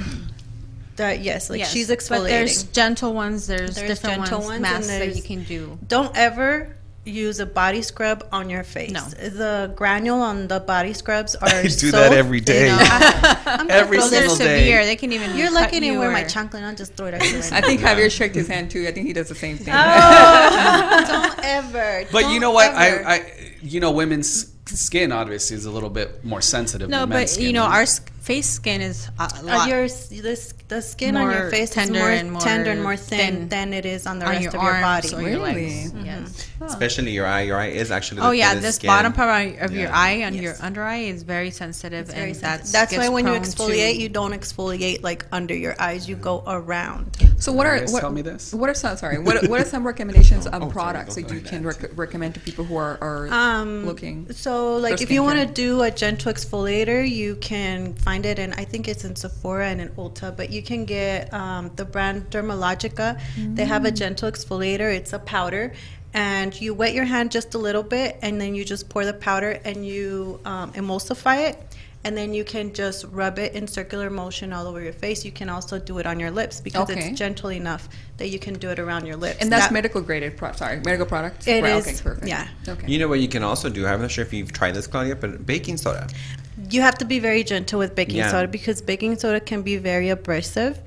Speaker 6: That- yes, like
Speaker 4: Yes,
Speaker 6: she's exfoliating.
Speaker 4: But there's gentle ones. There's,
Speaker 6: There's
Speaker 4: different
Speaker 6: gentle
Speaker 4: ones,
Speaker 6: ones and
Speaker 4: masks that you can do.
Speaker 6: Don't ever use a body scrub on your face.
Speaker 4: No.
Speaker 6: The granule on the body scrubs are
Speaker 5: I do
Speaker 6: so
Speaker 5: that every day.
Speaker 6: thin. [laughs] I'm
Speaker 5: Every
Speaker 6: gonna
Speaker 5: single
Speaker 6: this-
Speaker 4: They're
Speaker 5: day.
Speaker 4: severe. They can even.
Speaker 6: You're lucky I didn't wear my
Speaker 4: or-
Speaker 6: chanclet. I'll just throw it [laughs] everywhere.
Speaker 3: I think Javier shook his hand too. I think he does the same thing.
Speaker 6: Oh, [laughs] don't ever.
Speaker 5: But you
Speaker 6: Don't
Speaker 5: know what?
Speaker 6: ever.
Speaker 5: I, I, you know, women's skin obviously is a little bit more sensitive.
Speaker 4: No,
Speaker 5: than
Speaker 4: but
Speaker 5: men's skin.
Speaker 4: you know, our s- face skin is a
Speaker 6: Uh,
Speaker 4: lot
Speaker 6: your the, the skin on your
Speaker 4: More
Speaker 6: face
Speaker 4: tender
Speaker 6: is more,
Speaker 4: and more
Speaker 6: tender and more thin,
Speaker 4: thin
Speaker 6: than it is on the
Speaker 4: on
Speaker 6: rest
Speaker 4: your
Speaker 6: of your body.
Speaker 4: or your
Speaker 3: Really?
Speaker 4: legs.
Speaker 6: Mm-hmm.
Speaker 4: Yes.
Speaker 7: Especially your eye. Your eye is actually. The
Speaker 4: Oh yeah, this
Speaker 7: skin.
Speaker 4: bottom part of your eye and
Speaker 6: Yes.
Speaker 4: your under eye is very sensitive,
Speaker 6: Very
Speaker 4: and
Speaker 6: sensitive.
Speaker 4: that's
Speaker 6: That's why when you exfoliate,
Speaker 4: to-
Speaker 6: you don't exfoliate like under your eyes. You go around.
Speaker 3: So what are what,
Speaker 5: tell me this?
Speaker 3: What are some sorry? What what are some recommendations [laughs] of
Speaker 7: Oh,
Speaker 3: products
Speaker 7: go
Speaker 3: that you
Speaker 7: ahead.
Speaker 3: can rec- recommend to people who are, are
Speaker 6: Um,
Speaker 3: looking?
Speaker 6: So, like, if you want to do a gentle exfoliator, you can find it in, I think it's in Sephora and in Ulta, but you can get um, the brand Dermalogica. They have
Speaker 3: Mm.
Speaker 6: a gentle exfoliator, it's a powder. And you wet your hand just a little bit, and then you just pour the powder and you um, emulsify it. And then you can just rub it in circular motion all over your face. You can also do it on your lips because
Speaker 3: Okay.
Speaker 6: it's gentle enough that you can do it around your lips.
Speaker 3: And that's
Speaker 6: That-
Speaker 3: medical graded. Pro- sorry, medical products.
Speaker 6: It
Speaker 3: right,
Speaker 6: is,
Speaker 3: Okay, perfect.
Speaker 6: yeah.
Speaker 3: Okay.
Speaker 7: You know what you can also do? I'm not sure if you've tried this, Claudia, but baking soda.
Speaker 6: You have to be very gentle with baking
Speaker 7: Yeah.
Speaker 6: soda because baking soda can be very abrasive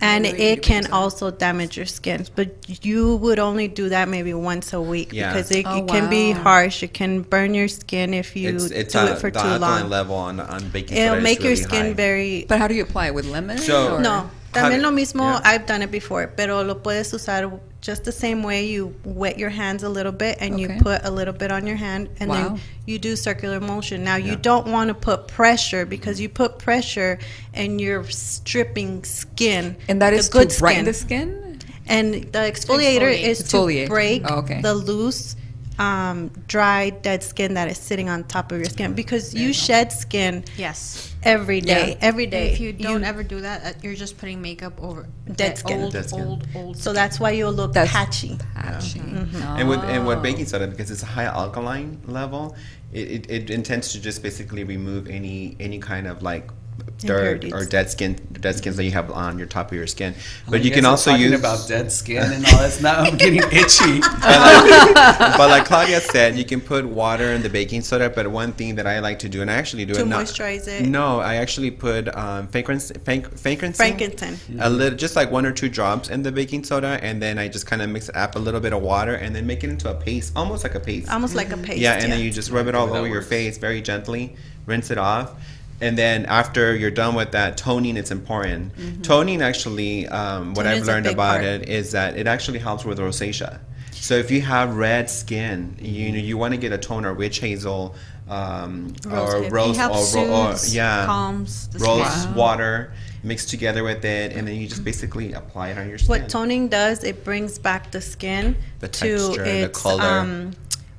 Speaker 6: and
Speaker 3: really
Speaker 6: it can
Speaker 3: baking
Speaker 6: also damage your skin but you would only do that maybe once a week
Speaker 7: Yeah.
Speaker 6: because it,
Speaker 3: Oh,
Speaker 6: it can be harsh it can burn your skin if you
Speaker 7: it's it's
Speaker 6: do
Speaker 7: uh,
Speaker 6: it for
Speaker 7: the
Speaker 6: too long
Speaker 7: level on, on baking
Speaker 6: it'll
Speaker 7: soda
Speaker 6: make
Speaker 7: is
Speaker 6: your skin
Speaker 7: high.
Speaker 6: very
Speaker 3: But how do you apply it with lemon?
Speaker 7: So-
Speaker 3: or-
Speaker 6: no
Speaker 7: How
Speaker 6: también lo mismo
Speaker 7: yeah.
Speaker 6: I've done it before pero lo puedes usar just the same way you wet your hands a little bit and you put a little bit on your hand and
Speaker 3: Wow.
Speaker 6: then you do circular motion now you don't want to put pressure because you put pressure and you're stripping skin
Speaker 3: And that is
Speaker 6: good
Speaker 3: to brighten
Speaker 6: skin.
Speaker 3: the skin.
Speaker 6: and the exfoliator
Speaker 4: Exfoliate.
Speaker 6: is
Speaker 3: Exfoliate.
Speaker 6: to break
Speaker 3: Oh, okay.
Speaker 6: the loose um, dry dead skin that is sitting on top of your skin because you shed skin
Speaker 4: Yes.
Speaker 6: every day
Speaker 3: Yeah.
Speaker 6: every
Speaker 4: And
Speaker 6: day
Speaker 4: if you don't ever do that, uh, you're just putting makeup over
Speaker 6: Dead
Speaker 4: that
Speaker 6: skin.
Speaker 4: Old,
Speaker 7: Dead skin.
Speaker 4: old, old.
Speaker 6: so that's why you'll look
Speaker 3: That's-
Speaker 6: patchy
Speaker 3: Patchy.
Speaker 7: And with and
Speaker 3: Oh.
Speaker 7: with baking soda, because it's a high alkaline level, it, it, it intends to just basically remove any any kind of like dirt
Speaker 6: Impurities.
Speaker 7: or dead skin dead skins that you have on your top of your skin. But
Speaker 5: You
Speaker 7: you can
Speaker 5: guys are
Speaker 7: also
Speaker 5: talking
Speaker 7: use
Speaker 5: about dead skin and all that's now I'm [laughs] getting itchy. [laughs]
Speaker 7: but like Claudia said, you can put water in the baking soda. But one thing that I like to do, and I actually do
Speaker 6: To
Speaker 7: it not-
Speaker 6: moisturize it?
Speaker 7: No, I actually put um, fragrance, frank, frankincense,
Speaker 6: frankincense
Speaker 7: a little, just like one or two drops in the baking soda, and then I just kind of mix it up a little bit of water, and then make it into a paste, almost like a paste.
Speaker 6: almost like a paste
Speaker 7: yeah, and then you just rub it all over your face very gently, rinse it off. And then after you're done with that, toning it's important. Toning actually, um, what
Speaker 6: Toning
Speaker 7: I've learned about
Speaker 6: part.
Speaker 7: it is that it actually helps with rosacea. So if you have red skin, you know you want to get a toner, witch hazel, um,
Speaker 6: Rose
Speaker 7: or rose,
Speaker 4: It
Speaker 7: or, ro- or yeah,
Speaker 4: calms the
Speaker 7: rose
Speaker 4: skin.
Speaker 7: water mixed together with it, and then you just basically apply it on your skin.
Speaker 6: what toning does it brings back the skin
Speaker 7: The
Speaker 6: to
Speaker 7: texture, the
Speaker 6: its
Speaker 7: color.
Speaker 6: um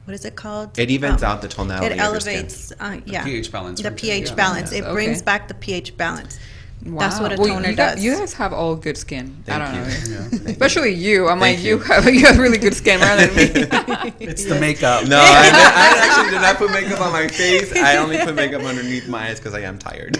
Speaker 6: what is it called
Speaker 7: It evens
Speaker 6: Um,
Speaker 7: out the tonality.
Speaker 6: it
Speaker 7: of your skin.
Speaker 6: elevates uh, yeah
Speaker 5: pH balance
Speaker 6: the
Speaker 5: right there,
Speaker 6: pH
Speaker 5: yeah.
Speaker 6: balance it
Speaker 3: Okay.
Speaker 6: brings back the pH balance that's what a
Speaker 3: Well,
Speaker 6: toner
Speaker 3: you guys,
Speaker 6: does
Speaker 3: You guys have all good skin. I
Speaker 7: Thank
Speaker 3: don't
Speaker 7: you.
Speaker 3: know. [laughs] Especially you. I'm
Speaker 7: Thank
Speaker 3: like, you
Speaker 7: you.
Speaker 3: have you have really good skin rather than me. [laughs]
Speaker 5: It's the makeup.
Speaker 7: No, I, [laughs] I actually did not put makeup on my face. I only put makeup underneath my eyes because I am tired.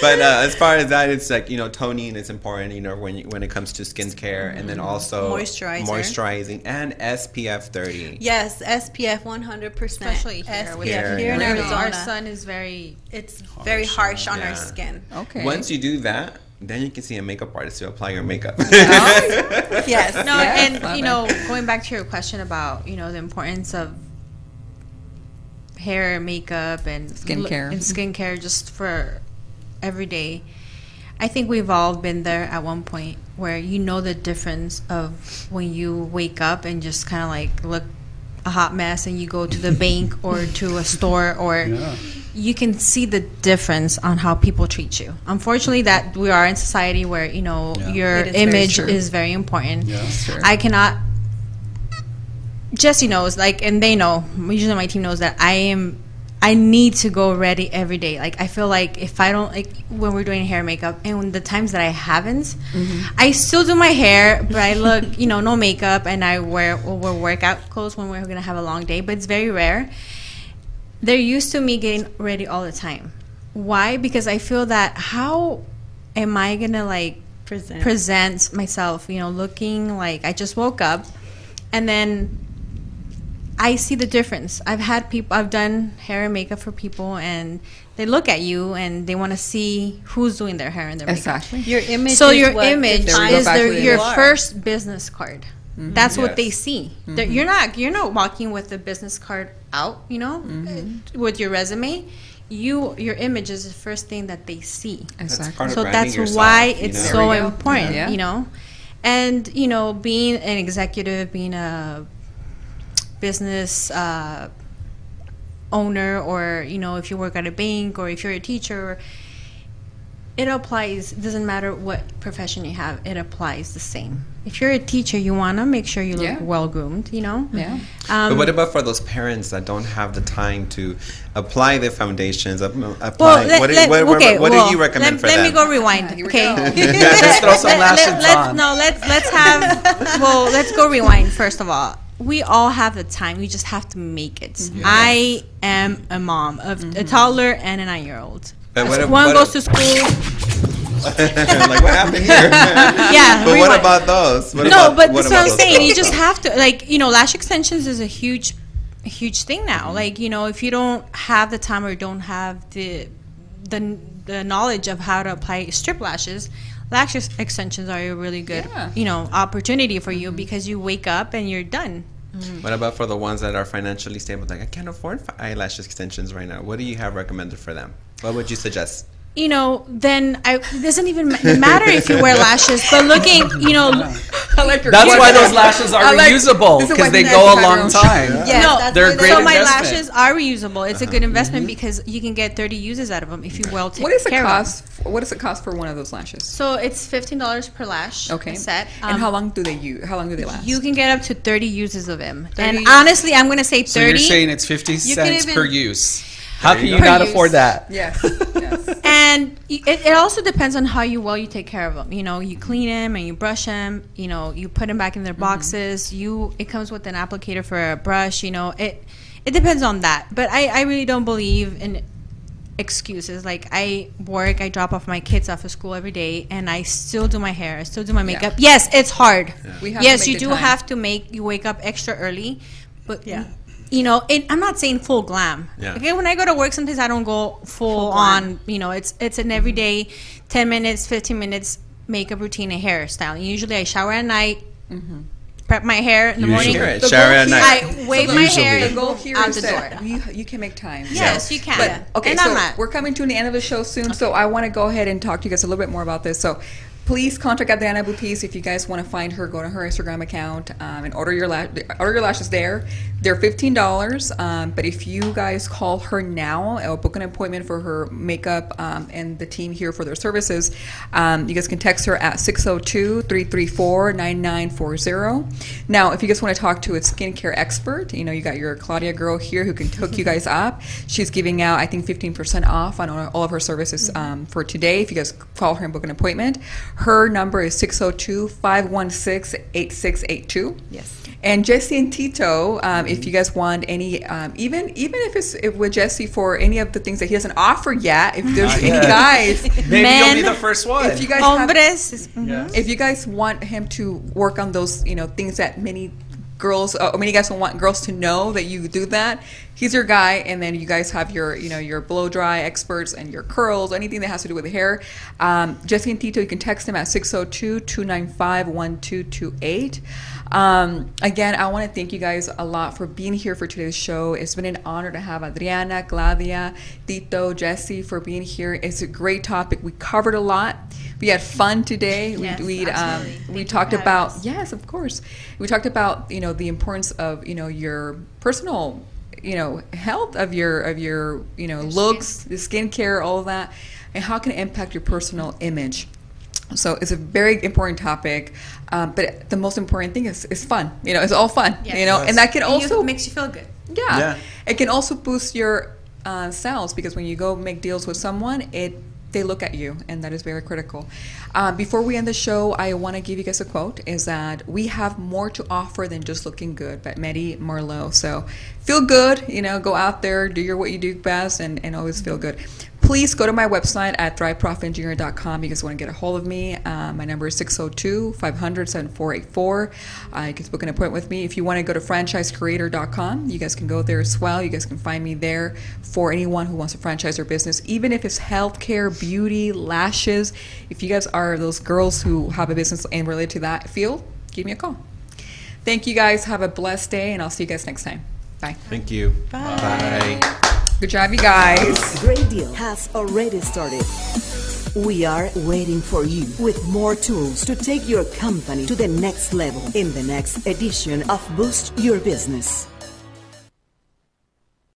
Speaker 7: but uh, as far as that, it's like you know, toning is important. You know, when you, when it comes to skincare, and then also
Speaker 6: Moisturizer.
Speaker 7: moisturizing, and SPF 30.
Speaker 6: yes SPF 100%
Speaker 4: Especially here.
Speaker 6: SPF
Speaker 4: with
Speaker 7: Here,
Speaker 6: here in
Speaker 7: yeah.
Speaker 4: You know, our sun is very.
Speaker 6: it's very harsh on
Speaker 7: Yeah.
Speaker 6: our skin
Speaker 3: Okay.
Speaker 7: Once you do that, then you can see a makeup artist to apply your makeup.
Speaker 6: Oh, [laughs] yes
Speaker 4: No,
Speaker 3: Yes,
Speaker 4: and
Speaker 3: love
Speaker 4: you
Speaker 3: it.
Speaker 4: know, going back to your question about you know the importance of hair, makeup, and
Speaker 3: Skincare.
Speaker 4: and skincare just for every day. I think we've all been there at one point where you know the difference of when you wake up and just kind of like look a hot mess and you go to the bank or to a store or
Speaker 5: Yeah.
Speaker 4: you can see the difference on how people treat you. Unfortunately, that we are in society where you know
Speaker 5: Yeah.
Speaker 4: your
Speaker 6: It is very
Speaker 4: image
Speaker 3: true.
Speaker 4: is very important.
Speaker 5: Yeah.
Speaker 4: I cannot. Jesse knows, like, and they know. Usually, my team knows that I am. I need to go ready every day. Like, I feel like if I don't, like, when we're doing hair and makeup, and the times that I haven't, mm-hmm. I still do my hair, but I look, [laughs] you know, no makeup, and I wear or wear workout clothes when we're gonna have a long day. But it's very rare. They're used to me getting ready all the time. Why? Because I feel that how am I gonna like
Speaker 6: present
Speaker 4: present myself, you know, looking like I just woke up and then I see the difference. I've had people I've done hair and makeup for people and they look at you and they want to see who's doing their hair and their makeup.
Speaker 3: exactly.
Speaker 6: your image
Speaker 4: So
Speaker 6: is
Speaker 4: your
Speaker 6: what
Speaker 4: image
Speaker 3: There we go,
Speaker 4: is their, your
Speaker 6: are.
Speaker 4: first business card. That's what they
Speaker 7: Yes.
Speaker 4: see. That You're not you're not walking with a business card out, you know, uh, with your resume. You your image is the first thing that they see
Speaker 3: Exactly.
Speaker 7: part
Speaker 4: so that's
Speaker 7: yourself,
Speaker 4: why
Speaker 7: you
Speaker 4: it's
Speaker 7: know?
Speaker 4: so
Speaker 3: There we go.
Speaker 4: important
Speaker 3: Yeah.
Speaker 4: you know and you know being an executive being a business uh, owner or you know if you work at a bank or if you're a teacher it applies. Doesn't matter what profession you have, it applies the same. If you're a teacher, you want to make sure you look
Speaker 3: Yeah.
Speaker 4: well groomed. You know.
Speaker 3: Yeah.
Speaker 4: Um,
Speaker 7: but what about for those parents that don't have the time to apply the foundations? ap- Apply.
Speaker 4: well, let,
Speaker 7: what do-
Speaker 4: let-
Speaker 7: what, what-
Speaker 4: okay,
Speaker 7: what
Speaker 4: well,
Speaker 7: do you recommend
Speaker 4: let,
Speaker 7: for
Speaker 4: let
Speaker 7: them?
Speaker 4: me go rewind.
Speaker 3: Ah, here we
Speaker 4: okay.
Speaker 3: go. [laughs] [laughs]
Speaker 5: Just throw some lashes
Speaker 4: let's,
Speaker 5: on.
Speaker 4: No, let's let's have. well, let's go rewind first of all. We all have the time. We just have to make it. I am a mom of a mm-hmm. toddler and a nine-year-old.
Speaker 7: But what
Speaker 4: One
Speaker 7: what
Speaker 4: goes to school. [laughs]
Speaker 7: like what happened here? [laughs]
Speaker 4: Yeah,
Speaker 7: but what about those? What
Speaker 4: no,
Speaker 7: about,
Speaker 4: but that's what I'm
Speaker 7: about those
Speaker 4: saying. You just have to like you know, lash extensions is a huge, huge thing now. Mm-hmm. Like you know, if you don't have the time or don't have the, the the knowledge of how to apply strip lashes, lash extensions are a really good
Speaker 3: Yeah.
Speaker 4: you know opportunity for you mm-hmm. because you wake up and you're done. Mm-hmm.
Speaker 7: What about for the ones that are financially stable? Like I can't afford fi- eyelash extensions right now. What do you have recommended for them? What would you suggest?
Speaker 4: You know, then I, it doesn't even ma- matter if you wear lashes. But looking, you know,
Speaker 3: I like your
Speaker 5: That's why those lashes are
Speaker 3: I like-
Speaker 5: reusable
Speaker 3: this is
Speaker 5: because they
Speaker 3: you
Speaker 5: go a
Speaker 3: to have
Speaker 5: long
Speaker 3: your own
Speaker 5: time.
Speaker 6: Yes,
Speaker 4: no,
Speaker 6: that's
Speaker 5: They're
Speaker 6: why
Speaker 5: great
Speaker 4: so my
Speaker 5: investment.
Speaker 4: lashes are reusable. It's a good investment
Speaker 3: Mm-hmm.
Speaker 4: because you can get 30 uses out of them if you well take
Speaker 3: What does it
Speaker 4: care of them.
Speaker 3: cost? What does it cost for one of those lashes?
Speaker 4: So it's fifteen dollars per lash.
Speaker 3: Okay.
Speaker 4: a set.
Speaker 3: and
Speaker 4: Um,
Speaker 3: how long do they use? How long do they last?
Speaker 4: You can get up to thirty uses of them.
Speaker 3: 30
Speaker 4: And
Speaker 3: uses.
Speaker 4: honestly, I'm gonna say
Speaker 5: So you're saying it's 50
Speaker 4: can
Speaker 5: cents
Speaker 4: even-
Speaker 5: per use. How can
Speaker 7: you
Speaker 5: you
Speaker 7: go.
Speaker 5: not
Speaker 4: Per
Speaker 5: afford that?
Speaker 3: yes. yes.
Speaker 4: And it, it also depends on how you well you take care of them. You know, you clean them and you brush them. You know, you put them back in their
Speaker 3: Mm-hmm.
Speaker 4: boxes. You it comes with an applicator for a brush. You know, it it depends on that. But I I really don't believe in excuses. Like I work, I drop off my kids off of school every day, and I still do my hair. I still do my makeup. Yes, it's hard.
Speaker 3: We have to
Speaker 4: yes, you do
Speaker 3: time.
Speaker 4: have to make you wake up extra early, but
Speaker 6: Yeah.
Speaker 4: You know, it, I'm not saying full glam.
Speaker 7: Yeah.
Speaker 4: Okay, when I go to work, sometimes I don't go full, on. You know, it's it's an everyday, ten minutes, fifteen minutes makeup routine and hairstyle. Usually, I shower at night, mm-hmm. prep my hair in the morning.
Speaker 7: Usually. Right,
Speaker 3: The
Speaker 7: shower at night.
Speaker 4: I wave
Speaker 3: the-
Speaker 4: my
Speaker 5: Usually.
Speaker 4: hair
Speaker 3: The
Speaker 4: and
Speaker 3: goal
Speaker 4: go
Speaker 3: here
Speaker 4: out
Speaker 3: is
Speaker 4: the door.
Speaker 3: you, you can make time.
Speaker 4: Yes,
Speaker 3: So-
Speaker 4: you can.
Speaker 3: But, okay,
Speaker 4: And
Speaker 3: so
Speaker 4: I'm not.
Speaker 3: we're coming to the end of the show soon, so I want to go ahead and talk to you guys a little bit more about this. So please contact Adriana Beauties if you guys want to find her. Go to her Instagram account um, and order your order your lashes there. They're fifteen dollars, um, but if you guys call her now or book an appointment for her makeup um, and the team here for their services, um, you guys can text her at 602-334-9940. Now, if you guys want to talk to a skincare expert, you know, you got your Claudia girl here who can hook you [laughs] guys up. She's giving out, I think, 15% off on all of her services um, for today. If you guys call her and book an appointment, her number is 602 516 8682.
Speaker 6: Yes.
Speaker 3: And Jesse and Tito, um, if you guys want any, um, even even if it's if with Jesse for any of the things that he doesn't offer yet, if there's any
Speaker 5: yet.
Speaker 3: guys, [laughs]
Speaker 5: Maybe you'll be
Speaker 4: Men.
Speaker 5: the first one.
Speaker 3: if you guys have,
Speaker 4: Hombres.
Speaker 5: Yeah.
Speaker 3: if you guys want him to work on those, you know, things that many girls, uh, many guys don't want girls to know that you do that. He's your guy, and then you guys have your, you know, your blow dry experts and your curls, anything that has to do with hair. Um, Jesse and Tito, you can text him at 602-295-1228. Um, again, I want to thank you guys a lot for being here for today's show. It's been an honor to have Adriana, Claudia, Tito, Jesse for being here. It's a great topic. We covered a lot. We had fun today.
Speaker 4: Yes,
Speaker 3: we we um, we talked about
Speaker 4: us.
Speaker 3: yes, of course. We talked about you know the importance of you know your personal you know health of your of your you know looks, the skincare, all of that, and how can it impact your personal image. So it's a very important topic, um, but the most important thing is is fun. You know, it's all fun.
Speaker 4: Yes.
Speaker 3: You know, and that can
Speaker 4: And you-
Speaker 3: also
Speaker 4: makes you feel good.
Speaker 3: yeah.
Speaker 5: Yeah.
Speaker 3: It can also boost your uh, sales because when you go make deals with someone, it they look at you, and that is very critical. Uh, before we end the show, I want to give you guys a quote: "Is that we have more to offer than just looking good." By Medi Marlowe. So feel good. You know, go out there, do your what you do best, and, and always feel good. Please go to my website at thriveprofengineer.com. You guys want to get a hold of me. Uh, my number is 602 500 7484. Uh, you can book an appointment with me. If you want to go to franchisecreator.com, you guys can go there as well. You guys can find me there for anyone who wants to franchise their business, even if it's healthcare, beauty, lashes. If you guys are those girls who have a business and related to that field, give me a call. Thank you guys. Have a blessed day, and I'll see you guys next time. Bye.
Speaker 7: Thank you. Bye.
Speaker 3: Good job, you guys.
Speaker 2: Great deal has already started. We are waiting for you with more tools to take your company to the next level in the next edition of Boost Your Business.